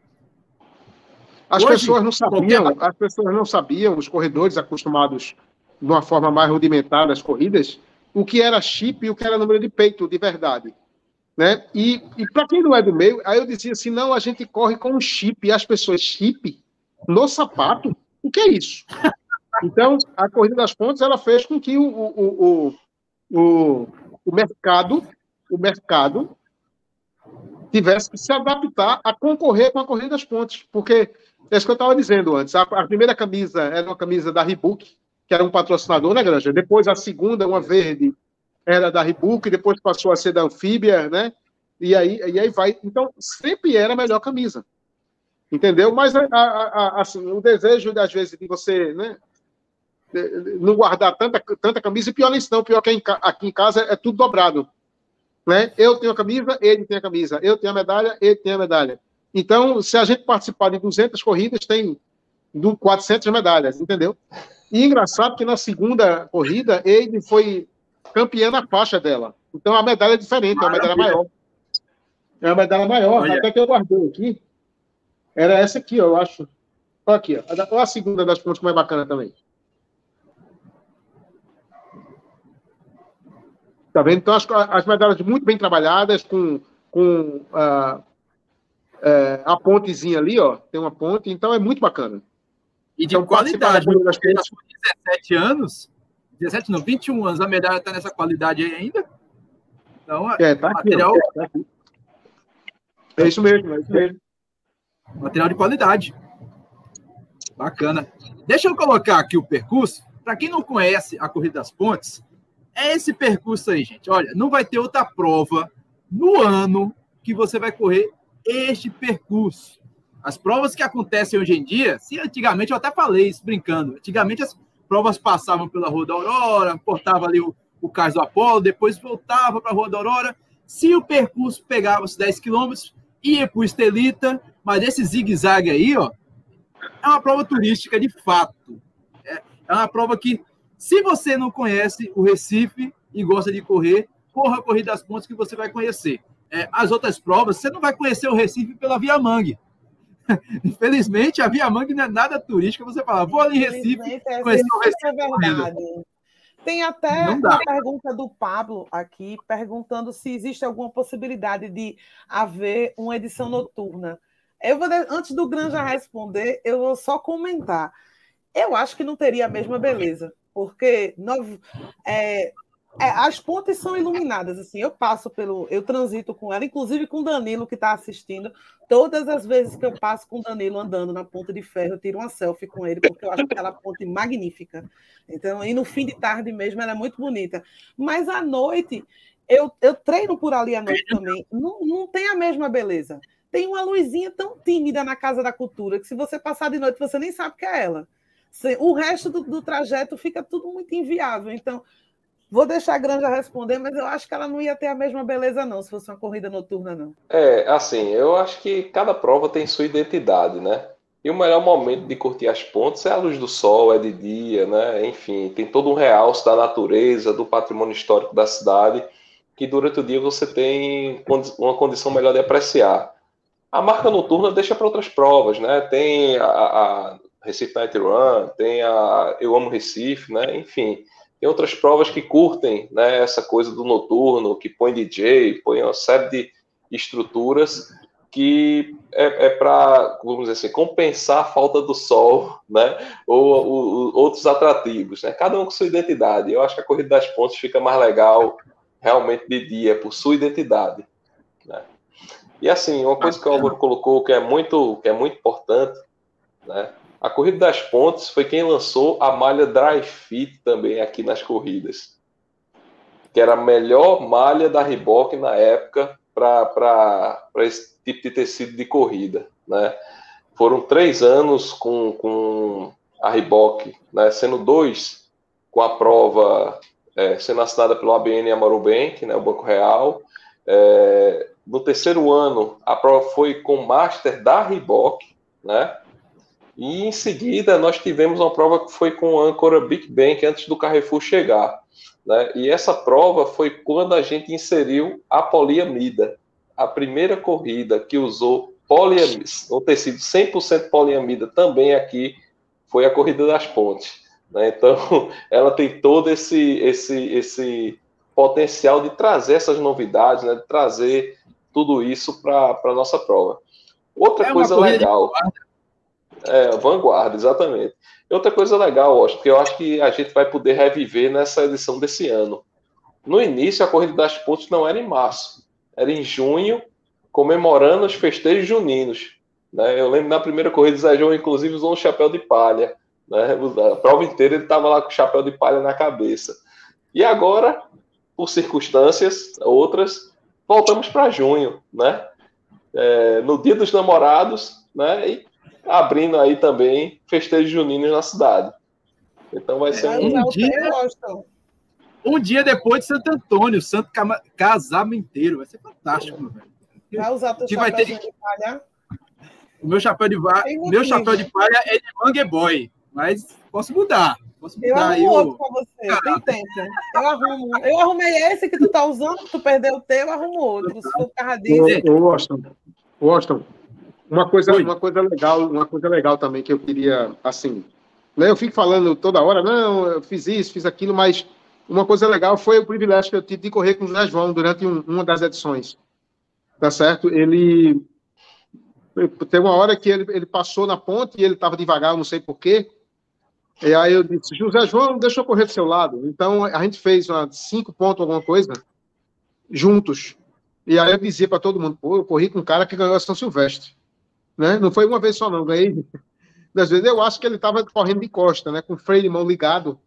As Hoje, pessoas não sabiam, qualquer... as pessoas não sabiam, os corredores acostumados de uma forma mais rudimentar das corridas, o que era chip e o que era número de peito de verdade. Né? E, e para quem não é do meio, aí eu dizia assim: não, a gente corre com um chip, e as pessoas, chip no sapato? O que é isso? Então, a Corrida das Pontes ela fez com que o, o, o, o, o mercado o mercado tivesse que se adaptar a concorrer com a corrida das pontes, porque é isso que eu estava dizendo antes. A, a, primeira camisa era uma camisa da Reebok, que era um patrocinador, né, Granja? Depois a segunda, uma verde, era da Reebok, depois passou a ser da Anfíbia, né? E aí, e aí vai. Então, sempre era a melhor camisa. Entendeu? Mas a, a, assim, o desejo, às vezes, de você né, não guardar tanta, tanta camisa, e pior nisso não, pior que aqui em casa é tudo dobrado. Né? Eu tenho a camisa, ele tem a camisa. Eu tenho a medalha, ele tem a medalha. Então, se a gente participar de 200 corridas, tem 400 medalhas, entendeu? E engraçado que na segunda corrida, ele foi campeão na faixa dela. Então, a medalha é diferente, é uma medalha maior. É uma medalha maior, Olha. até que eu guardei aqui. Era essa aqui, eu acho. Olha aqui, ó. Olha a segunda das pontes mais bacana também. Tá vendo? Então, as, as medalhas muito bem trabalhadas, com, com uh, é, a pontezinha ali, ó, tem uma ponte, então é muito bacana. E de então, qualidade, das pontes... 17 anos, 17 não, 21 anos, a medalha está nessa qualidade aí ainda? Então, é, tá material... Aqui, tá aqui. É isso mesmo, é isso mesmo. Material de qualidade. Bacana. Deixa eu colocar aqui o percurso. Para quem não conhece a Corrida das Pontes, é esse percurso aí, gente. Olha, não vai ter outra prova no ano que você vai correr este percurso. As provas que acontecem hoje em dia, se antigamente eu até falei isso brincando, antigamente as provas passavam pela Rua da Aurora, portava ali o, o Cais do Apolo, depois voltava para a Rua da Aurora. Se o percurso pegava os 10 quilômetros, ia para o Estelita, mas esse zigue-zague aí, ó, é uma prova turística de fato. É, é uma prova que se você não conhece o Recife e gosta de correr, corra a Corrida das Pontes que você vai conhecer. É, as outras provas, você não vai conhecer o Recife pela Via Mangue. Infelizmente, a Via Mangue não é nada turística. Você fala, vou ali em Recife, é, conhecer o Recife. É verdade. Tem até uma pergunta do Pablo aqui, perguntando se existe alguma possibilidade de haver uma edição noturna. Eu vou, antes do Granja responder, eu vou só comentar. Eu acho que não teria a mesma beleza porque é, é, as pontes são iluminadas. Assim, eu passo pelo, eu transito com ela, inclusive com o Danilo que está assistindo. Todas as vezes que eu passo com o Danilo andando na ponta de ferro, eu tiro uma selfie com ele, porque eu acho aquela ponte magnífica. Então, e no fim de tarde mesmo, ela é muito bonita. Mas à noite, eu, eu treino por ali à noite também. Não, não tem a mesma beleza. Tem uma luzinha tão tímida na Casa da Cultura que se você passar de noite, você nem sabe que é ela. O resto do, do trajeto fica tudo muito inviável. Então, Vou deixar a Granja responder, mas eu acho que ela não ia ter a mesma beleza, não, se fosse uma corrida noturna, não. É, assim, eu acho que cada prova tem sua identidade, né? E o melhor momento de curtir as pontes é a luz do sol, é de dia, né? Enfim, tem todo um realce da natureza, do patrimônio histórico da cidade, que durante o dia você tem uma condição melhor de apreciar. A marca noturna deixa para outras provas, né? Tem a, a Recife Night Run, tem a Eu Amo Recife, né? Enfim, tem outras provas que curtem né, essa coisa do noturno, que põe DJ, põe uma série de estruturas que é, é para, vamos dizer assim, compensar a falta do sol, né? Ou, ou, outros atrativos, né? Cada um com sua identidade. Eu acho que a Corrida das Pontes fica mais legal realmente de dia, por sua identidade. Né? E assim, uma coisa que o Álvaro colocou que é muito, que é muito importante, né? A Corrida das Pontes foi quem lançou a malha Dry Fit também aqui nas corridas, que era a melhor malha da Reebok na época para esse tipo de tecido de corrida. Né? Foram três anos com, com a Reebok, né? sendo dois com a prova é, sendo assinada pelo ABN Amaru Bank, né, o Banco Real. É, no terceiro ano, a prova foi com o Master da Reebok, né? E em seguida nós tivemos uma prova que foi com a âncora Big Bank antes do Carrefour chegar. Né? E essa prova foi quando a gente inseriu a poliamida. A primeira corrida que usou poliamida, um tecido 100% poliamida também aqui foi a Corrida das Pontes. Né? Então, ela tem todo esse, esse, esse potencial de trazer essas novidades, né? de trazer tudo isso para a nossa prova. Outra é coisa legal. De é, vanguarda, exatamente. E outra coisa legal, Washington, que eu acho que a gente vai poder reviver nessa edição desse ano. no início a corrida das pontes não era em março, era em junho, comemorando os festejos juninos. Né? Eu lembro na primeira corrida, o Zé João, inclusive, usou um chapéu de palha. Né? A prova inteira ele estava lá com o chapéu de palha na cabeça. E agora, por circunstâncias outras, voltamos para junho, né? É, no dia dos namorados, né? E abrindo aí também festejos juninos na cidade. Então vai ser é, um, um dia. Um dia depois de Santo Antônio, Santo Casamenteiro. Vai ser fantástico, meu velho. Vai usar teu chapéu ter... de palha? O meu chapéu de, va... meu chapéu de palha é de Mangue Boy, mas posso mudar. Posso mudar. Eu arrumo eu... outro pra você, tem tempo. Eu arrumo. Eu arrumei esse que tu tá usando, tu perdeu o teu, eu arrumo outro. Se for disso. Ô, Washington, Washington, uma coisa, uma coisa legal, uma coisa legal também que eu queria, assim, né, eu fico falando toda hora, não, eu fiz isso, fiz aquilo, mas uma coisa legal foi o privilégio que eu tive de correr com o José João durante um, uma das edições. Tá certo? Ele. Tem uma hora que ele, ele passou na ponte e ele estava devagar, não sei porquê. E aí eu disse: José João, deixa eu correr do seu lado. Então a gente fez uma, cinco pontos, alguma coisa, juntos. E aí eu dizia para todo mundo: pô, eu corri com um cara que ganhou a São Silvestre. Né? Não foi uma vez só, não. Ganhei. Das vezes eu acho que ele estava correndo de costa, né? com o freio de mão ligado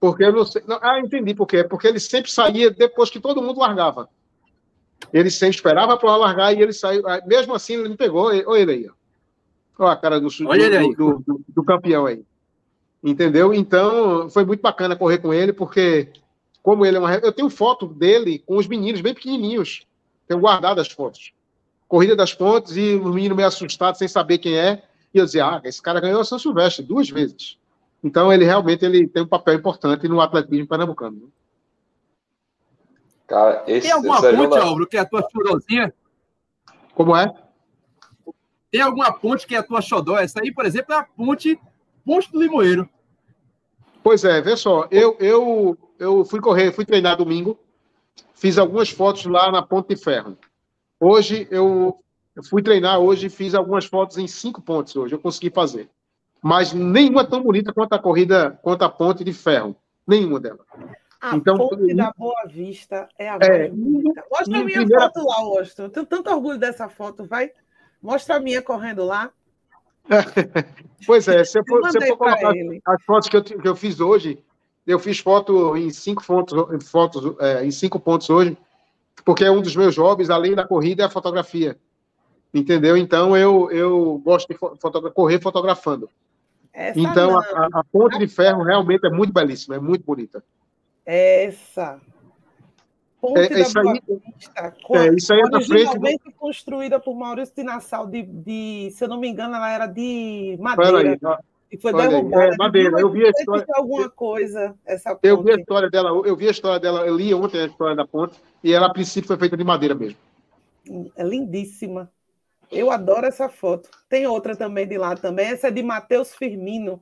porque eu não sei. Não, ah, entendi por quê. Porque ele sempre saía depois que todo mundo largava. Ele sempre esperava para largar e ele saiu. Ah, mesmo assim, ele me pegou. Olha ele aí. Olha a cara do, do, do, do, do campeão aí. Entendeu? Então, foi muito bacana correr com ele, porque, como ele é uma. Eu tenho foto dele com os meninos bem pequenininhos. Tenho guardado as fotos. Corrida das Pontes e o menino meio assustado, sem saber quem é. E eu dizia, ah, esse cara ganhou a São Silvestre duas vezes. Então, ele realmente ele tem um papel importante no atletismo pernambucano. Cara, esse, tem alguma esse ponte, Álvaro, que é a tua xodózinha? Como é? Tem alguma ponte que é a tua xodó? Essa aí, por exemplo, é a ponte, ponte do Limoeiro. Pois é, vê só, eu, eu, eu fui correr, fui treinar domingo, fiz algumas fotos lá na Ponte de Ferro. Hoje eu, eu fui treinar hoje e fiz algumas fotos em cinco pontos hoje, eu consegui fazer mas nenhuma tão bonita quanto a corrida, quanto a ponte de ferro. Nenhuma delas. A então, ponte da Boa Vista é a é, mais bonita. Mostra a minha primeira... foto lá, Austin. Eu tenho tanto orgulho dessa foto. Vai, mostra a minha correndo lá. pois é, se eu for, se eu for colocar ele. as fotos que eu, que eu fiz hoje, eu fiz foto em cinco fotos, fotos é, em cinco pontos hoje, porque é um dos meus hobbies, além da corrida, é a fotografia. Entendeu? Então eu, eu gosto de fotogra correr fotografando. Essa então, a, a, ponte de ferro realmente é muito belíssima, é muito bonita. Essa. Ponte é, da isso Boa aí, Vista, é, isso aí é originalmente frente... construída por Maurício de Nassau, de, de, se eu não me engano, ela era de madeira. Aí, e foi derrubada. É, madeira. Eu vi a história. alguma coisa essa ponte. Eu vi a história dela. Eu vi a história dela. Eu li ontem a história da ponte e ela a princípio foi feita de madeira mesmo. É lindíssima. Eu adoro essa foto. Tem outra também de lá também. Essa é de Matheus Firmino,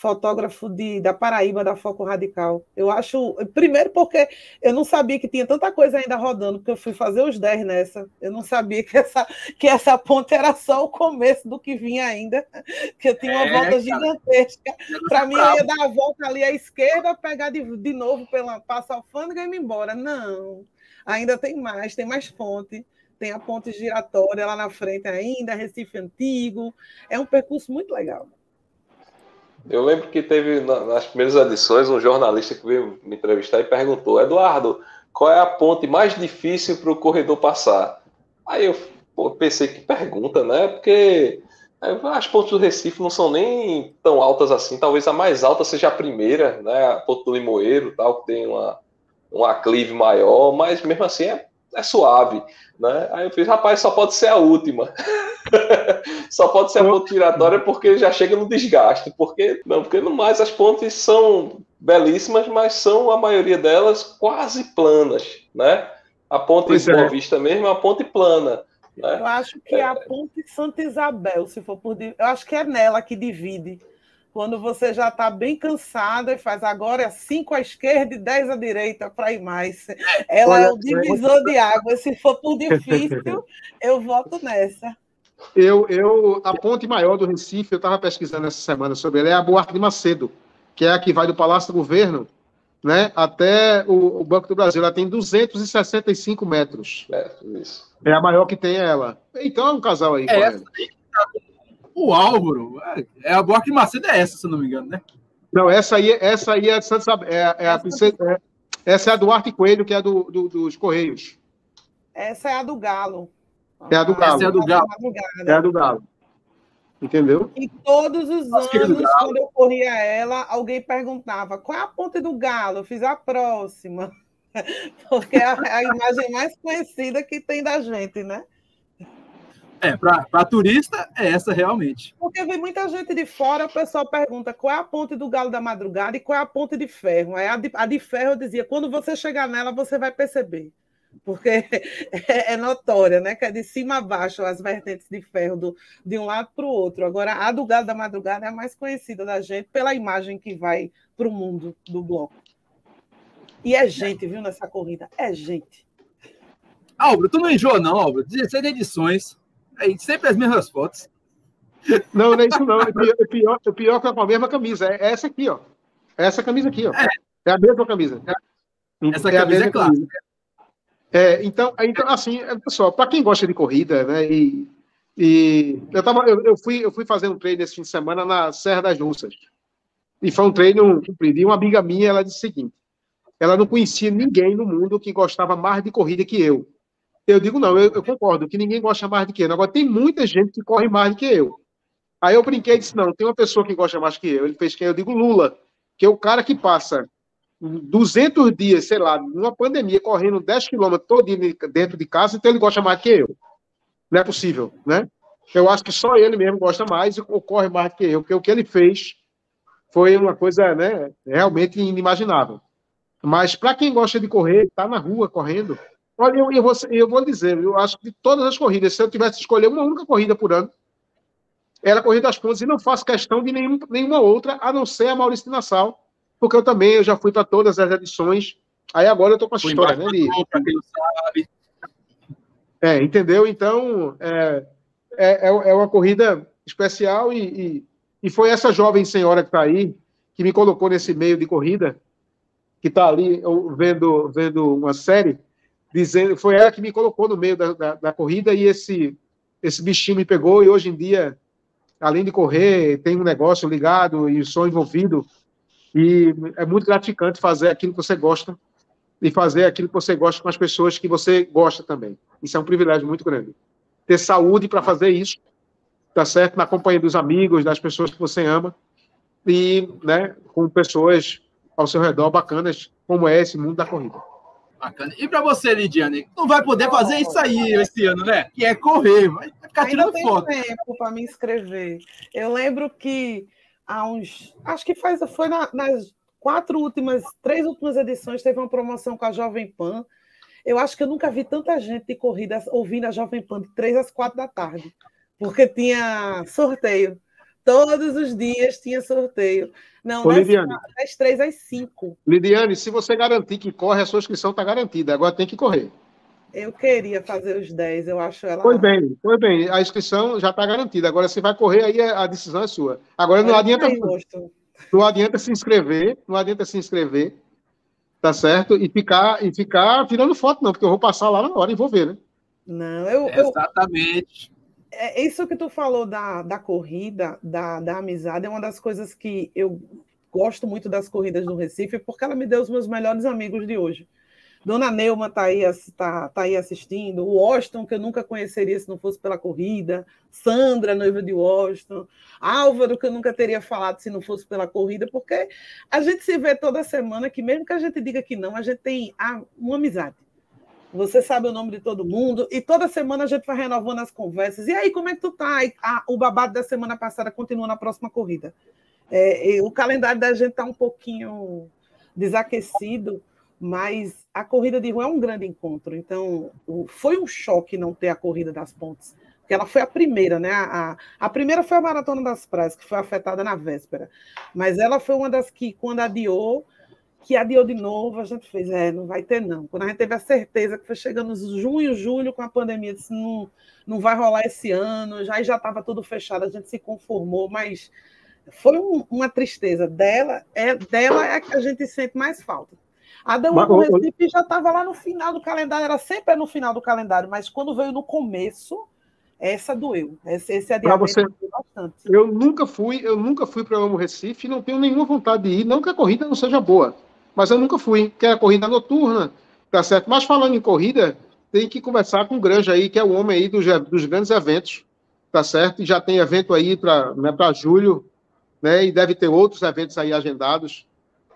fotógrafo de, da Paraíba, da Foco Radical. Eu acho. Primeiro, porque eu não sabia que tinha tanta coisa ainda rodando, porque eu fui fazer os 10 nessa. Eu não sabia que essa, que essa ponte era só o começo do que vinha ainda, que eu tinha uma é, volta cara. gigantesca. Para mim, eu ia dar a volta ali à esquerda, pegar de, de novo pela Passa Alfândega e ir embora. Não, ainda tem mais, tem mais ponte tem a ponte giratória lá na frente ainda, Recife Antigo. É um percurso muito legal. Eu lembro que teve nas primeiras edições um jornalista que veio me entrevistar e perguntou: Eduardo, qual é a ponte mais difícil para o corredor passar? Aí eu pô, pensei que pergunta, né? Porque as pontes do Recife não são nem tão altas assim. Talvez a mais alta seja a primeira, né? A ponte do Limoeiro, tal, que tem uma, um aclive maior, mas mesmo assim é é suave. Né? Aí eu fiz, rapaz, só pode ser a última. só pode ser a ponte giratória porque já chega no desgaste. Porque não, porque no mais as pontes são belíssimas, mas são a maioria delas quase planas, né? A ponte pois de Boa é. Vista mesmo é uma ponte plana. Né? Eu acho que é a ponte Santa Isabel, se for por eu acho que é nela que divide quando você já está bem cansada e faz agora cinco à esquerda e dez à direita para ir mais. Ela Olha, é o divisor de água. Se for por difícil, eu voto nessa. Eu, eu, a ponte maior do Recife, eu estava pesquisando essa semana sobre ela, é a Buarque de Macedo, que é a que vai do Palácio do Governo né, até o, o, Banco do Brasil. Ela tem 265 metros. É, isso. É a maior que tem ela. Então é um casal aí. É essa aí, o Álvaro, é a Borque Macedo é essa, se não me engano, né? Não, essa aí, essa aí é de Santos, é, é a princesa, é, essa é a do Arte Coelho, que é do, do, dos Correios. Essa é a do Galo. É a do Galo. Essa é a do Galo. É a do Galo. Entendeu? E todos os anos, quando eu corria ela, alguém perguntava qual é a ponte do Galo? Eu fiz a próxima. Porque é a imagem mais conhecida que tem da gente, né? É, para turista, é essa realmente. Porque vem muita gente de fora, o pessoal pergunta qual é a ponte do Galo da Madrugada e qual é a ponte de ferro. Aí a de, a de ferro eu dizia, quando você chegar nela, você vai perceber. Porque é, é notória, né? Que é de cima a baixo as vertentes de ferro do, de um lado para o outro. Agora, a do Galo da Madrugada é a mais conhecida da gente pela imagem que vai para o mundo do bloco. E é gente, viu, nessa corrida? É gente. Álvaro, tu não enjoa, não, Álvaro. 16 edições é sempre as mesmas fotos. Não, não é isso não. É pior, é pior, é pior que é com a mesma camisa. É essa aqui, ó. É essa camisa aqui, ó. É, é a mesma camisa. Essa é camisa é clássica. É, então, então, assim, é, pessoal, para quem gosta de corrida, né, e, e eu, tava, eu, eu, fui, eu fui fazer um treino esse fim de semana na Serra das Russas. E foi um treino cumprido. E uma amiga minha, ela disse o seguinte: ela não conhecia ninguém no mundo que gostava mais de corrida que eu. Eu digo, não, eu, eu, concordo, que ninguém gosta mais do que eu. Agora, tem muita gente que corre mais do que eu. Aí eu brinquei e disse, não, tem uma pessoa que gosta mais que eu. Ele fez quem? Eu digo Lula, que é o cara que passa 200 dias, sei lá, numa pandemia, correndo 10 quilômetros todo dia dentro de casa, então ele gosta mais que eu. Não é possível, né? Eu acho que só ele mesmo gosta mais ou corre mais que eu, porque o que ele fez foi uma coisa, né, realmente inimaginável. Mas para quem gosta de correr, tá na rua correndo, Olha, eu, eu, vou, eu vou dizer, eu acho que de todas as corridas, se eu tivesse que escolher uma única corrida por ano, era a Corrida das Pontes, e não faço questão de nenhum, nenhuma outra, a não ser a Maurício de Nassau, porque eu também eu já fui para todas as edições, aí agora eu estou com essa história, né, de... Para quem não sabe. É, entendeu? Então, é, é, é uma corrida especial e, e, e foi essa jovem senhora que está aí, que me colocou nesse meio de corrida, que está ali vendo, vendo uma série, dizendo, foi ela que me colocou no meio da, da, da, corrida e esse, esse bichinho me pegou e hoje em dia, além de correr, tem um negócio ligado e sou envolvido e é muito gratificante fazer aquilo que você gosta e fazer aquilo que você gosta com as pessoas que você gosta também. Isso é um privilégio muito grande. Ter saúde para fazer isso, tá certo? Na companhia dos amigos, das pessoas que você ama e, né, com pessoas ao seu redor bacanas, como é esse mundo da corrida. Bacana. E para você, Lidiane, não vai poder fazer isso aí esse ano, né? Que é correr, vai ficar Ainda tirando foto. tempo para me inscrever. Eu lembro que há uns. Acho que faz, foi na, nas quatro últimas, três últimas edições, teve uma promoção com a Jovem Pan. Eu acho que eu nunca vi tanta gente de corrida ouvindo a Jovem Pan de três às quatro da tarde, porque tinha sorteio. Todos os dias tinha sorteio. Não, Ô, Lidiane, das três às cinco. Lidiane, se você garantir que corre, a sua inscrição está garantida. Agora tem que correr. Eu queria fazer os 10, eu acho ela. Foi bem, foi bem. A inscrição já está garantida. Agora, se vai correr, aí a decisão é sua. Agora, não adianta. Não adianta se inscrever, não adianta se inscrever, tá certo? E ficar, e ficar tirando foto, não, porque eu vou passar lá na hora e vou ver, né? Não, eu. Exatamente. Eu é, isso que tu falou da, da corrida, da, da amizade, é uma das coisas que eu gosto muito das corridas do Recife, porque ela me deu os meus melhores amigos de hoje. Dona Neuma está aí, tá, tá aí assistindo, o Washington, que eu nunca conheceria se não fosse pela corrida, Sandra, noiva de Washington, Álvaro, que eu nunca teria falado se não fosse pela corrida, porque a gente se vê toda semana que, mesmo que a gente diga que não, a gente tem uma amizade. Você sabe o nome de todo mundo e toda semana a gente vai renovando as conversas. E aí, como é que tu tá? Ah, o babado da semana passada continua na próxima corrida. É, o calendário da gente está um pouquinho desaquecido, mas a corrida de rua é um grande encontro. Então, foi um choque não ter a corrida das pontes, porque ela foi a primeira, né? A, a primeira foi a Maratona das Praias, que foi afetada na véspera, mas ela foi uma das que, quando adiou, que adiou de novo, a gente fez, é, não vai ter não. Quando a gente teve a certeza que foi chegando junho, julho com a pandemia, disse, não, não vai rolar esse ano, já já estava tudo fechado, a gente se conformou, mas foi um, uma tristeza dela, é dela é a que a gente sente mais falta. A da do Recife já estava lá no final do calendário, era sempre no final do calendário, mas quando veio no começo, essa doeu. Esse, esse adiamento você, bastante. Eu nunca fui, eu nunca fui para o Recife, não tenho nenhuma vontade de ir, não que a corrida não seja boa, mas eu nunca fui, que é a corrida noturna, tá certo? Mas falando em corrida, tem que conversar com o Granja aí, que é o homem aí dos, dos grandes eventos, tá certo? E já tem evento aí para né, julho, né? E deve ter outros eventos aí agendados,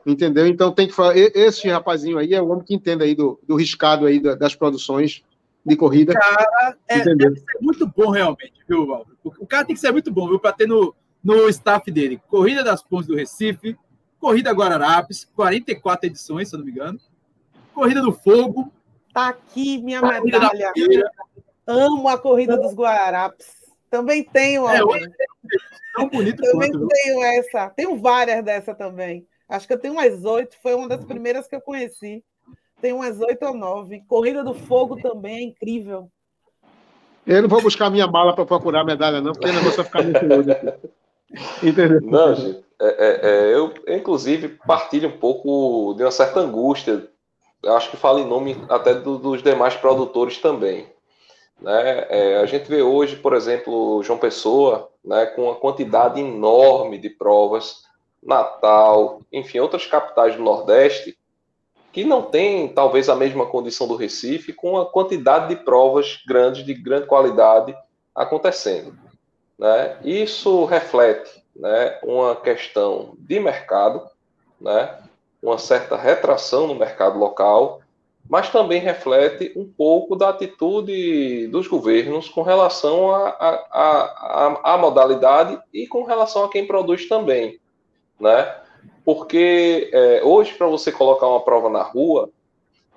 entendeu? Então tem que falar. Esse rapazinho aí é o homem que entende aí do, do riscado aí das produções de corrida. Cara, é, deve ser muito bom realmente, viu, Valdo? O cara tem que ser muito bom, viu, para ter no, no staff dele. Corrida das Pontes do Recife, Corrida Guararapes, 44 edições, se eu não me engano. Corrida do Fogo. Tá aqui minha medalha. Amo a Corrida dos Guararapes. Também tenho, é, tão bonito Também quanto, tenho viu? essa. Tenho várias dessa também. Acho que eu tenho umas oito. Foi uma das primeiras que eu conheci. Tenho umas oito ou nove. Corrida do Fogo também é incrível. Eu não vou buscar minha mala para procurar a medalha, não, porque o negócio vai ficar muito longe Entendeu? Não, gente. É, é, é, eu, inclusive, partilho um pouco de uma certa angústia. Acho que falo em nome até do, dos demais produtores também. Né? É, a gente vê hoje, por exemplo, João Pessoa, né, com uma quantidade enorme de provas, Natal, enfim, outras capitais do Nordeste, que não tem talvez a mesma condição do Recife, com a quantidade de provas grandes, de grande qualidade acontecendo. Né? Isso reflete né, uma questão de mercado, né, uma certa retração no mercado local, mas também reflete um pouco da atitude dos governos com relação à modalidade e com relação a quem produz também, né? Porque é, hoje, para você colocar uma prova na rua,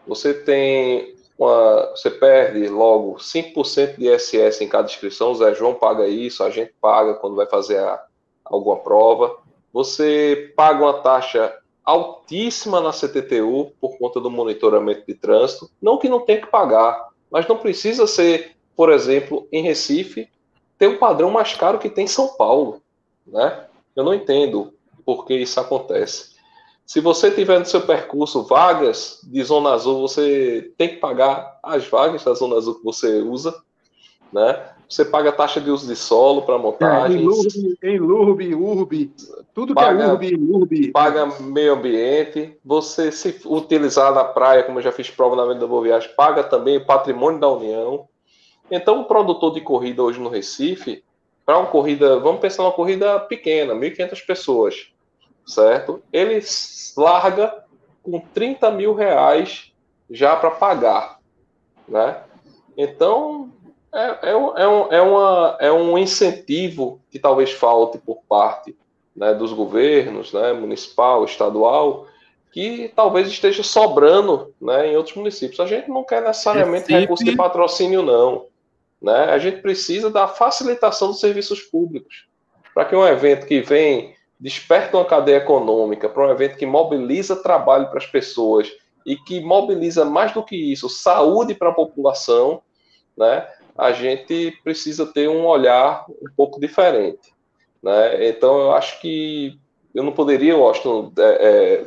você tem uma, você perde logo 5% de ISS em cada inscrição, o Zé João paga isso, a gente paga quando vai fazer a, alguma prova. Você paga uma taxa altíssima na CTTU por conta do monitoramento de trânsito. Não que não tenha que pagar, mas não precisa ser, por exemplo, em Recife, ter um padrão mais caro que tem em São Paulo. Né? Eu não entendo por que isso acontece. Se você tiver no seu percurso vagas de zona azul, você tem que pagar as vagas da zona azul que você usa, né? Você paga a taxa de uso de solo para montagem. É, em LURB, URB, tudo paga, que é URB, URB. Paga meio ambiente. Você, se utilizar na praia, como eu já fiz prova na Venda Boa Viagem, paga também o patrimônio da União. Então, o produtor de corrida hoje no Recife, para uma corrida, vamos pensar numa corrida pequena, 1.500 pessoas, certo? Ele larga com 30 mil reais já para pagar, né? Então, é, é, um, é, um, é, uma, é um incentivo que talvez falte por parte né, dos governos, né, municipal, estadual, que talvez esteja sobrando né, em outros municípios. A gente não quer necessariamente Recife. recurso de patrocínio, não. Né? A gente precisa da facilitação dos serviços públicos. Para que um evento que vem, desperta uma cadeia econômica, para um evento que mobiliza trabalho para as pessoas e que mobiliza mais do que isso, saúde para a população, né? a gente precisa ter um olhar um pouco diferente. Né? Então, eu acho que eu não poderia, Washington, é, é,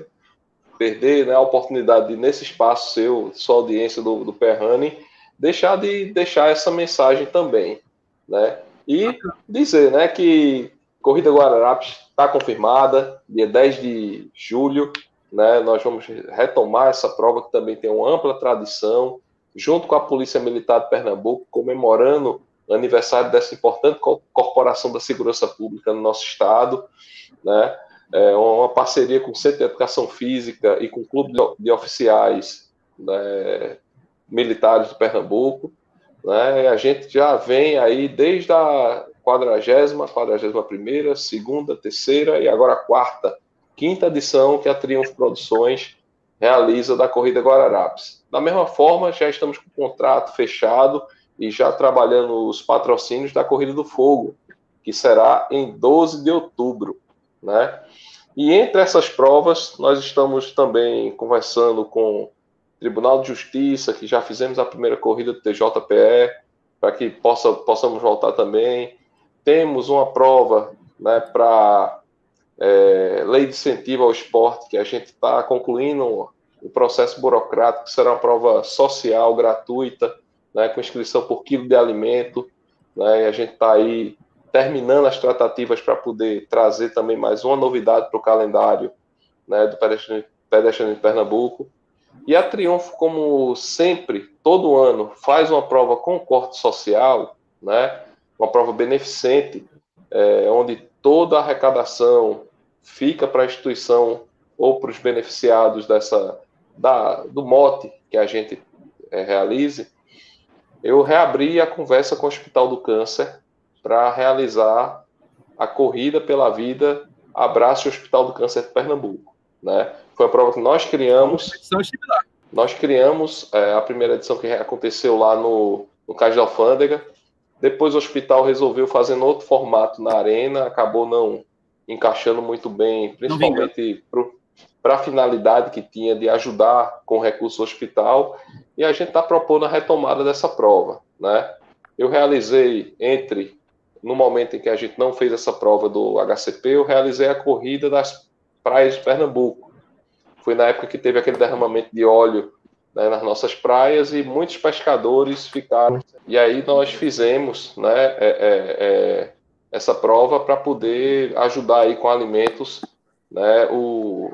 perder né, a oportunidade de, nesse espaço seu, sua audiência do, do Perrani, deixar de deixar essa mensagem também. Né? E dizer né, que Corrida Guararapes está confirmada, dia 10 de julho, né, nós vamos retomar essa prova que também tem uma ampla tradição, junto com a Polícia Militar de Pernambuco, comemorando o aniversário dessa importante corporação da segurança pública no nosso estado, né? É uma parceria com o Centro de Educação Física e com o Clube de Oficiais né, Militares de Pernambuco. Né? A gente já vem aí desde a quadragésima, quadragésima primeira, segunda, terceira e agora quarta, quinta edição que a Triunfo Produções realiza da Corrida Guararapes. Da mesma forma, já estamos com o contrato fechado e já trabalhando os patrocínios da Corrida do Fogo, que será em 12 de outubro, né? E entre essas provas, nós estamos também conversando com o Tribunal de Justiça, que já fizemos a primeira corrida do TJPE, para que possa, possamos voltar também. Temos uma prova né, para é, lei de incentivo ao esporte, que a gente está concluindo o processo burocrático, que será uma prova social, gratuita, né, com inscrição por quilo de alimento, né, e a gente está aí terminando as tratativas para poder trazer também mais uma novidade para o calendário né, do pedestriano de Pernambuco. E a Triunfo, como sempre, todo ano, faz uma prova com corte social, né, uma prova beneficente, é, onde toda a arrecadação fica para a instituição ou para os beneficiados dessa da, do mote que a gente é, realize, eu reabri a conversa com o Hospital do Câncer para realizar a corrida pela vida Abraço Hospital do Câncer de Pernambuco. Né? Foi uma prova que nós criamos. Nós criamos é, a primeira edição que aconteceu lá no, no Cais da Alfândega. Depois o hospital resolveu fazer em outro formato na arena, acabou não encaixando muito bem, principalmente para a finalidade que tinha de ajudar com o recurso hospital, e a gente está propondo a retomada dessa prova. Né? Eu realizei entre, no momento em que a gente não fez essa prova do HCP, eu realizei a corrida das praias de Pernambuco. Foi na época que teve aquele derramamento de óleo né, nas nossas praias e muitos pescadores ficaram. E aí nós fizemos né, é, é, é, essa prova para poder ajudar aí com alimentos né, o,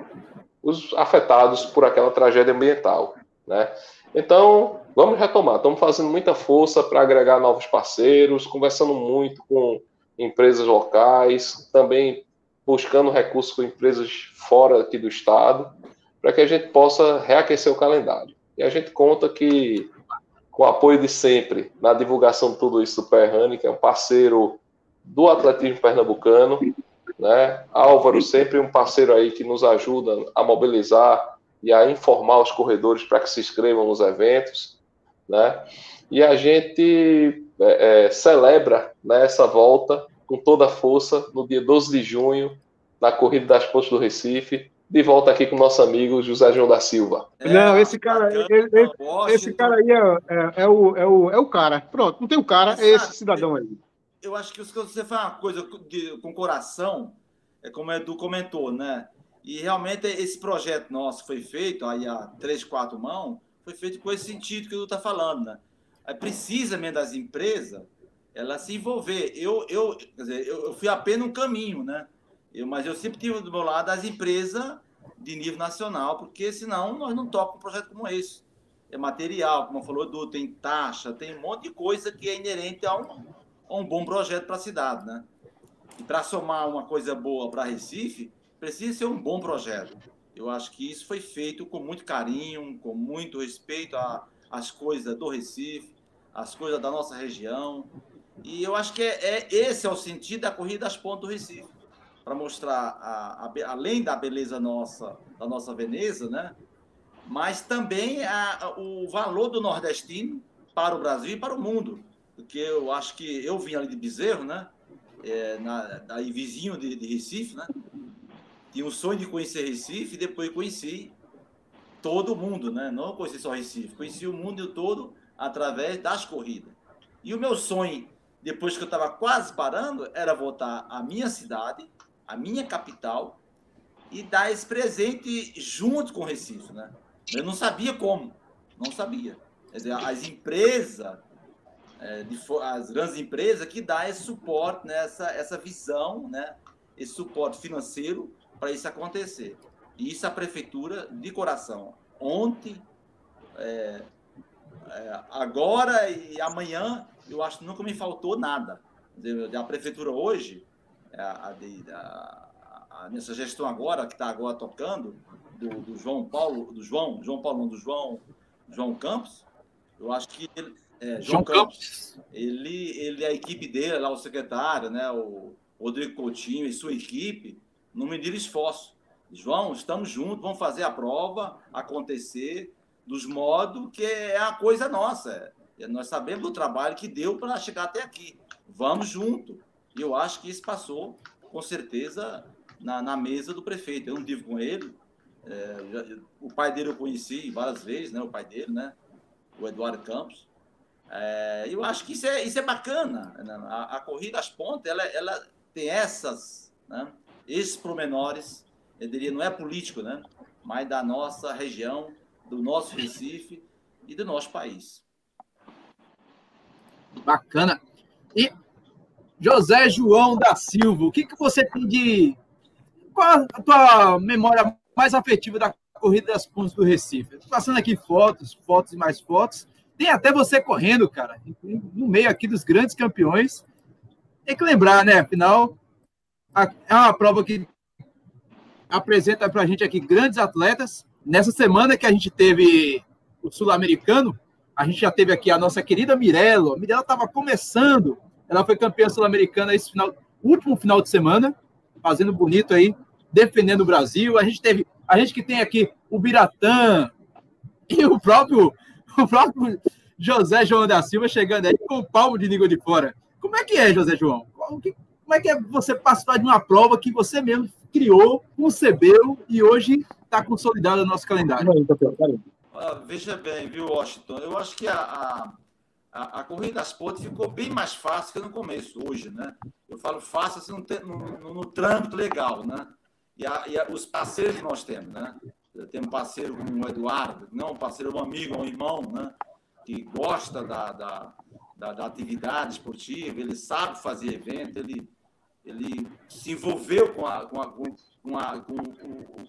os afetados por aquela tragédia ambiental. Né? Então, vamos retomar. Estamos fazendo muita força para agregar novos parceiros, conversando muito com empresas locais, também buscando recursos com empresas fora aqui do estado, para que a gente possa reaquecer o calendário. E a gente conta que, com o apoio de sempre na divulgação de tudo isso do Perrani, que é um parceiro do atletismo pernambucano, né? Álvaro sempre um parceiro aí que nos ajuda a mobilizar e a informar os corredores para que se inscrevam nos eventos, né? E a gente é, é, celebra né, essa volta com toda a força no dia 12 de junho, na Corrida das Pontes do Recife, de volta aqui com o nosso amigo José João da Silva. É, não, esse cara, ele, ele, esse cara aí é, é, é, o, é, o, é o cara. Pronto, não tem o cara, é esse cidadão aí eu acho que você faz uma coisa de, com coração, é como o Edu comentou, né? E realmente esse projeto nosso foi feito aí há três, quatro mãos, foi feito com esse sentido que o Edu está falando, né? Aí precisa mesmo das empresas ela se envolver. Eu, eu, quer dizer, eu, eu fui apenas um caminho, né? Eu, mas eu sempre tive do meu lado as empresas de nível nacional, porque senão nós não tocamos um projeto como esse. É material, como falou Edu, tem taxa, tem um monte de coisa que é inerente a um, um bom projeto para a cidade, né? E para somar uma coisa boa para Recife, precisa ser um bom projeto. Eu acho que isso foi feito com muito carinho, com muito respeito às coisas do Recife, às coisas da nossa região. E eu acho que é, é esse é o sentido da corrida das pontas do Recife, para mostrar a, a, além da beleza nossa, da nossa Veneza, né? Mas também a, o valor do nordestino para o Brasil e para o mundo porque eu acho que eu vim ali de Bezerro, né? É, na, aí vizinho de, de, Recife, né? Tinha um sonho de conhecer Recife e depois conheci todo mundo, né? Não conheci só Recife, conheci o mundo todo através das corridas. E o meu sonho, depois que eu estava quase parando, era voltar à minha cidade, à minha capital, e dar esse presente junto com Recife, né? Eu não sabia como, não sabia. Quer dizer, as empresas é, as grandes empresas que dá esse suporte, né, essa, essa visão, né, esse suporte financeiro para isso acontecer. E isso a prefeitura, de coração, ontem, é, é, agora e amanhã, eu acho que nunca me faltou nada. A prefeitura hoje, a, a, a, nessa gestão agora, que está agora tocando, do, do, João Paulo, do João, João Paulo, não, do João, João Campos, eu acho que ele, é, João, João Campos. Campos. Ele, ele, a equipe dele, lá o secretário, né, o Rodrigo Coutinho e sua equipe, não mediram esforço. João, estamos juntos, vamos fazer a prova acontecer dos modos que é a coisa nossa. É, nós sabemos do trabalho que deu para chegar até aqui. Vamos junto. E eu acho que isso passou, com certeza, na, na mesa do prefeito. Eu não tive com ele. É, já, o pai dele eu conheci várias vezes, né? O pai dele, né? O Eduardo Campos. É, eu acho que isso é, isso é bacana. Né? A, a corrida às pontas, ela, ela tem essas, né? esses promenores, eu diria, não é político, né? Mas da nossa região, do nosso Recife e do nosso país. Bacana. E José João da Silva, o que, que você tem de. Qual a tua memória mais afetiva da Corrida das Pontes do Recife? Estou passando aqui fotos, fotos e mais fotos. Tem até você correndo, cara, no meio aqui dos grandes campeões. Tem que lembrar, né? Afinal, é uma prova que apresenta para a gente aqui grandes atletas. Nessa semana que a gente teve o Sul-Americano, a gente já teve aqui a nossa querida Mirella. A Mirella estava começando, ela foi campeã sul-americana esse final, último final de semana, fazendo bonito aí, defendendo o Brasil. A gente teve, a gente que tem aqui o Biratã e o próprio, o próprio José João da Silva chegando aí com o palmo de língua de fora. Como é que é, José João? Como é que é você participar de uma prova que você mesmo criou, concebeu e hoje está consolidada no nosso calendário? Ah, veja bem, viu, Washington? Eu acho que a, a, a, a corrida das pontes ficou bem mais fácil que no começo, hoje, né? Eu falo fácil assim, no, no, no trâmite legal, né? E, a, e os parceiros que nós temos, né? Temos um parceiro como o Eduardo, não um parceiro, um amigo, um irmão, né? Que gosta da, da, da, da atividade esportiva, ele sabe fazer evento, ele, ele se envolveu com, a, com, a, com, a, com, com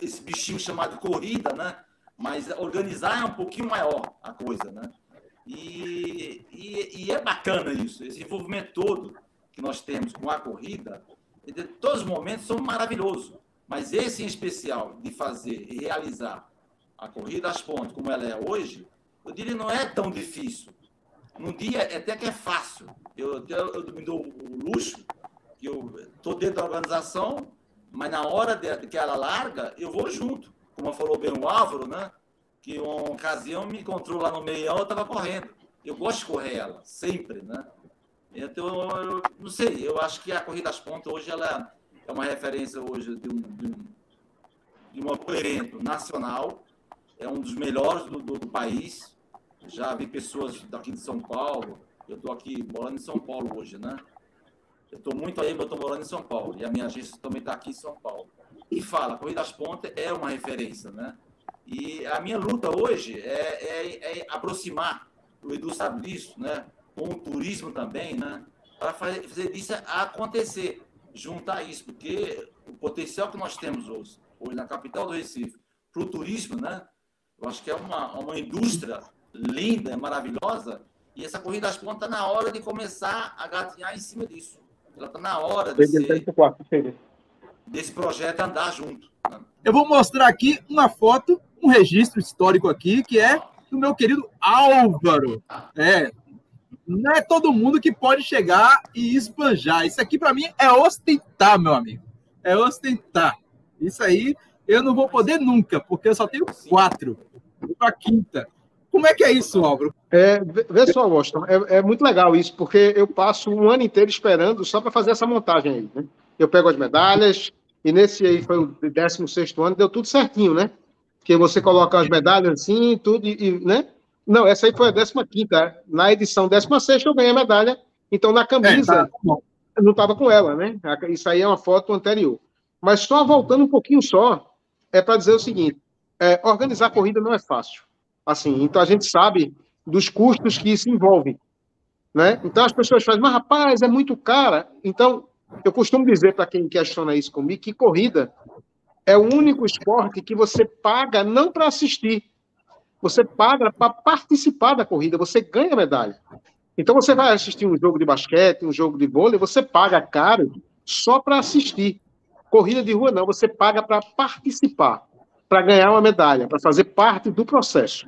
esse bichinho chamado corrida, né? mas organizar é um pouquinho maior a coisa, né? E, e, e, é bacana isso, esse envolvimento todo que nós temos com a corrida, todos os momentos são maravilhosos, mas esse em especial de fazer e realizar a corrida às pontes como ela é hoje, eu diria não é tão difícil. Num dia até que é fácil. Eu, eu, eu me dou o luxo que eu estou dentro da organização, mas na hora de que ela larga, eu vou junto como falou bem o Álvaro, né? Que uma ocasião me encontrou lá no meião, eu estava correndo. Eu gosto de correr ela, sempre, né? Então, eu, não sei, eu acho que a Corrida das Pontas hoje ela é uma referência hoje de um, de um, de um evento nacional, é um dos melhores do, do, do país. Já vi pessoas daqui de São Paulo, eu estou aqui morando em São Paulo hoje, né? Eu estou muito aí, mas estou morando em São Paulo. E a minha agência também está aqui em São Paulo e fala, Corrida das Pontas é uma referência, né? E a minha luta hoje é, é, é aproximar, o Edu sabe disso, né? Com o turismo também, né? Para fazer, fazer isso acontecer, juntar isso, porque o potencial que nós temos hoje, hoje na capital do Recife, para o turismo, né? Eu acho que é uma, uma indústria linda, maravilhosa, e essa Corrida das Pontas está na hora de começar a gatinhar em cima disso. Ela está na hora de ser desse projeto andar junto. Né? Eu vou mostrar aqui uma foto, um registro histórico aqui, que é do meu querido Álvaro. É, não é todo mundo que pode chegar e esbanjar. Isso aqui, para mim, é ostentar, meu amigo. É ostentar. Isso aí eu não vou poder nunca, porque eu só tenho quatro. Para quinta. Como é que é isso, Álvaro? É, vê só, Washington, é, é, muito legal isso, porque eu passo um ano inteiro esperando só para fazer essa montagem aí. Né? Eu pego as medalhas, e nesse aí foi o 16 ano, deu tudo certinho, né? Que você coloca as medalhas assim, tudo, e, né? Não, essa aí foi a 15. Na edição 16 eu ganhei a medalha. Então, na camisa, é, tá não estava com ela, né? Isso aí é uma foto anterior. Mas só voltando um pouquinho só, é para dizer o seguinte: é, organizar a corrida não é fácil. Assim, então a gente sabe dos custos que isso envolve. Né? Então as pessoas fazem, mas rapaz, é muito cara. Então, eu costumo dizer para quem questiona isso comigo que corrida é o único esporte que você paga não para assistir, você paga para participar da corrida, você ganha medalha. Então você vai assistir um jogo de basquete, um jogo de vôlei, você paga caro só para assistir. Corrida de rua não, você paga para participar, para ganhar uma medalha, para fazer parte do processo.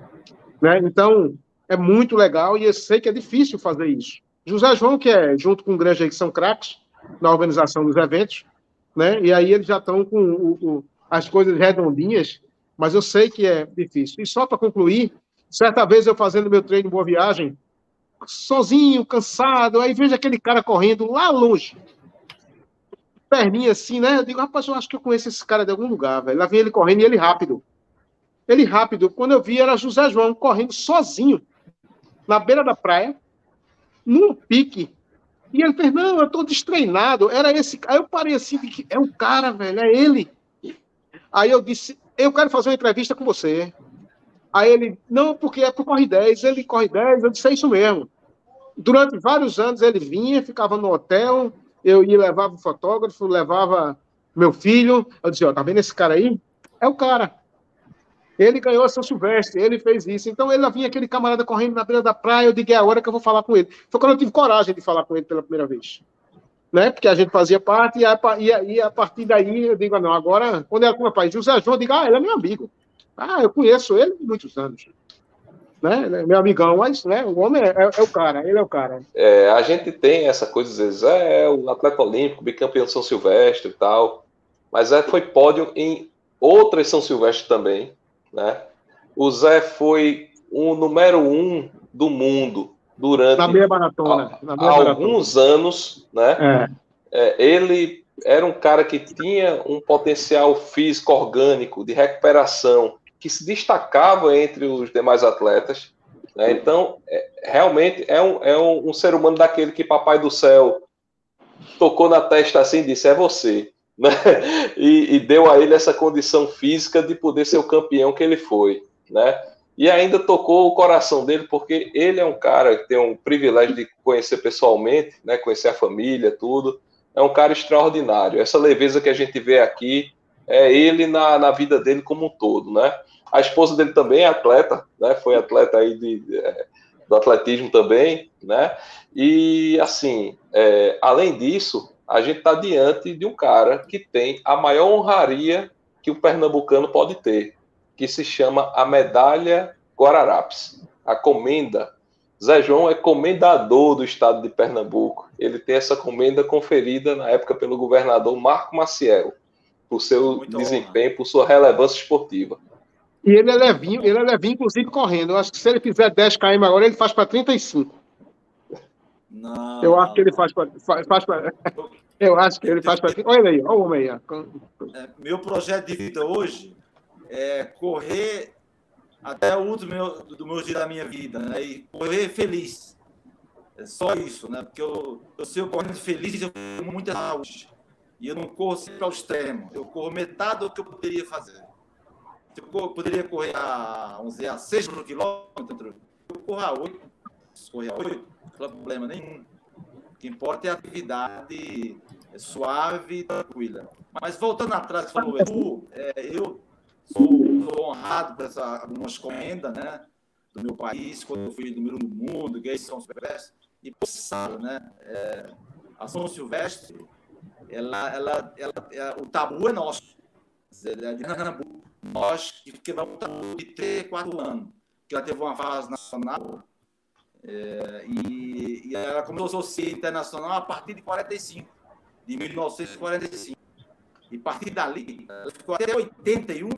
Né? Então, é muito legal e eu sei que é difícil fazer isso. José João, que é junto com o Granja que são craques, na organização dos eventos, né? E aí eles já estão com o, o, as coisas redondinhas, mas eu sei que é difícil. E só para concluir, certa vez eu fazendo meu treino Boa Viagem, sozinho, cansado, aí vejo aquele cara correndo lá longe, perninha assim, né? Eu digo, rapaz, eu acho que eu conheço esse cara de algum lugar, velho. Lá vem ele correndo e ele rápido. Ele rápido. Quando eu vi, era José João correndo sozinho, na beira da praia, num pique, E ele fez, não, eu estou destreinado. Era esse. Aí eu parei assim, é o cara, velho, é ele. Aí eu disse, eu quero fazer uma entrevista com você. Aí ele, não, porque é pro Corre 10, ele corre 10, eu disse, é isso mesmo. Durante vários anos ele vinha, ficava no hotel, eu ia, levava o fotógrafo, levava meu filho, eu dizia, ó, tá vendo esse cara aí? É o cara. Ele ganhou a São Silvestre, ele fez isso. Então ele vinha aquele camarada correndo na beira da praia, eu digo, é a hora que eu vou falar com ele. Foi quando eu tive coragem de falar com ele pela primeira vez. Né? Porque a gente fazia parte e a, e e a partir daí eu digo, ah, não, agora, quando era com meu pai, José João, eu digo, ah, ele é meu amigo. Ah, eu conheço ele há muitos anos. Né? É meu amigão, mas né, o homem é, é, é, o cara, ele é o cara. É, a gente tem essa coisa, às vezes, é o atleta olímpico, bicampeão de São Silvestre e tal, mas é, foi pódio em outras São Silvestre também, né? O Zé foi o número um do mundo durante na meia maratona, na meia alguns maratona. anos, né? É. É, ele era um cara que tinha um potencial físico orgânico de recuperação que se destacava entre os demais atletas. Né? Então, é, realmente é, um, é um, um, ser humano daquele que Papai do Céu tocou na testa assim e disse: é você né? E, e, deu a ele essa condição física de poder ser o campeão que ele foi, né? E ainda tocou o coração dele, porque ele é um cara que tem um privilégio de conhecer pessoalmente, né? Conhecer a família, tudo. É um cara extraordinário. Essa leveza que a gente vê aqui é ele na, na vida dele como um todo, né? A esposa dele também é atleta, né? Foi atleta aí de, é, do atletismo também, né? E assim, é, além disso, a gente está diante de um cara que tem a maior honraria que o pernambucano pode ter, que se chama a Medalha Guararapes, a comenda. Zé João é comendador do estado de Pernambuco. Ele tem essa comenda conferida na época pelo governador Marco Maciel, por seu Muito desempenho, por sua relevância esportiva. E ele é levinho, ele é levinho, inclusive correndo. Eu acho que se ele fizer 10 km agora, ele faz para 35. Não. Eu acho que ele faz para. Faz, faz pra, eu acho que ele faz para. Olha aí, olha o homem aí. É, meu projeto de vida hoje é correr até o último meu, do meu dia da minha vida, né? E correr feliz. É só isso, né? Porque eu, eu sei eu correndo feliz, eu tenho muita saúde. E eu não corro sempre ao extremo. Eu corro metade do que eu poderia fazer. Eu poderia correr a, vamos dizer, a 6 por quilômetro, eu corro a 8. Correr a 8 problema nenhum. O que importa é a atividade suave e tranquila. Mas voltando atrás, falou é, eu sou, honrado por essa, algumas né, do meu país, quando eu fui número no mundo, ganhei São Silvestre, e sabe, né, é, a São Silvestre, ela, ela, ela, ela, o tabu é nosso, é de Pernambuco. Nós que vamos de 3, 4 anos, que ela teve uma fase nacional é, e, e, ela começou a ser internacional a partir de 45, de 1945. E a partir dali, ela ficou até 81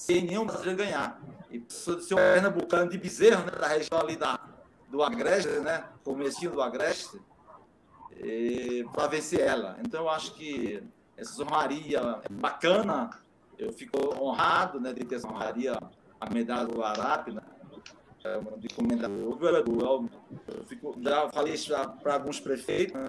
sem nenhum brasileiro ganhar. E ser um pernambucano de Bezerro, né, da região ali da, do Agreste, né, comecinho do Agreste, para vencer ela. Então, eu acho que essa honraria é bacana. Eu fico honrado né, de ter essa honraria, a medalha do Arap, né, é, de comendador. Eu fico, já falei isso para alguns prefeitos, né?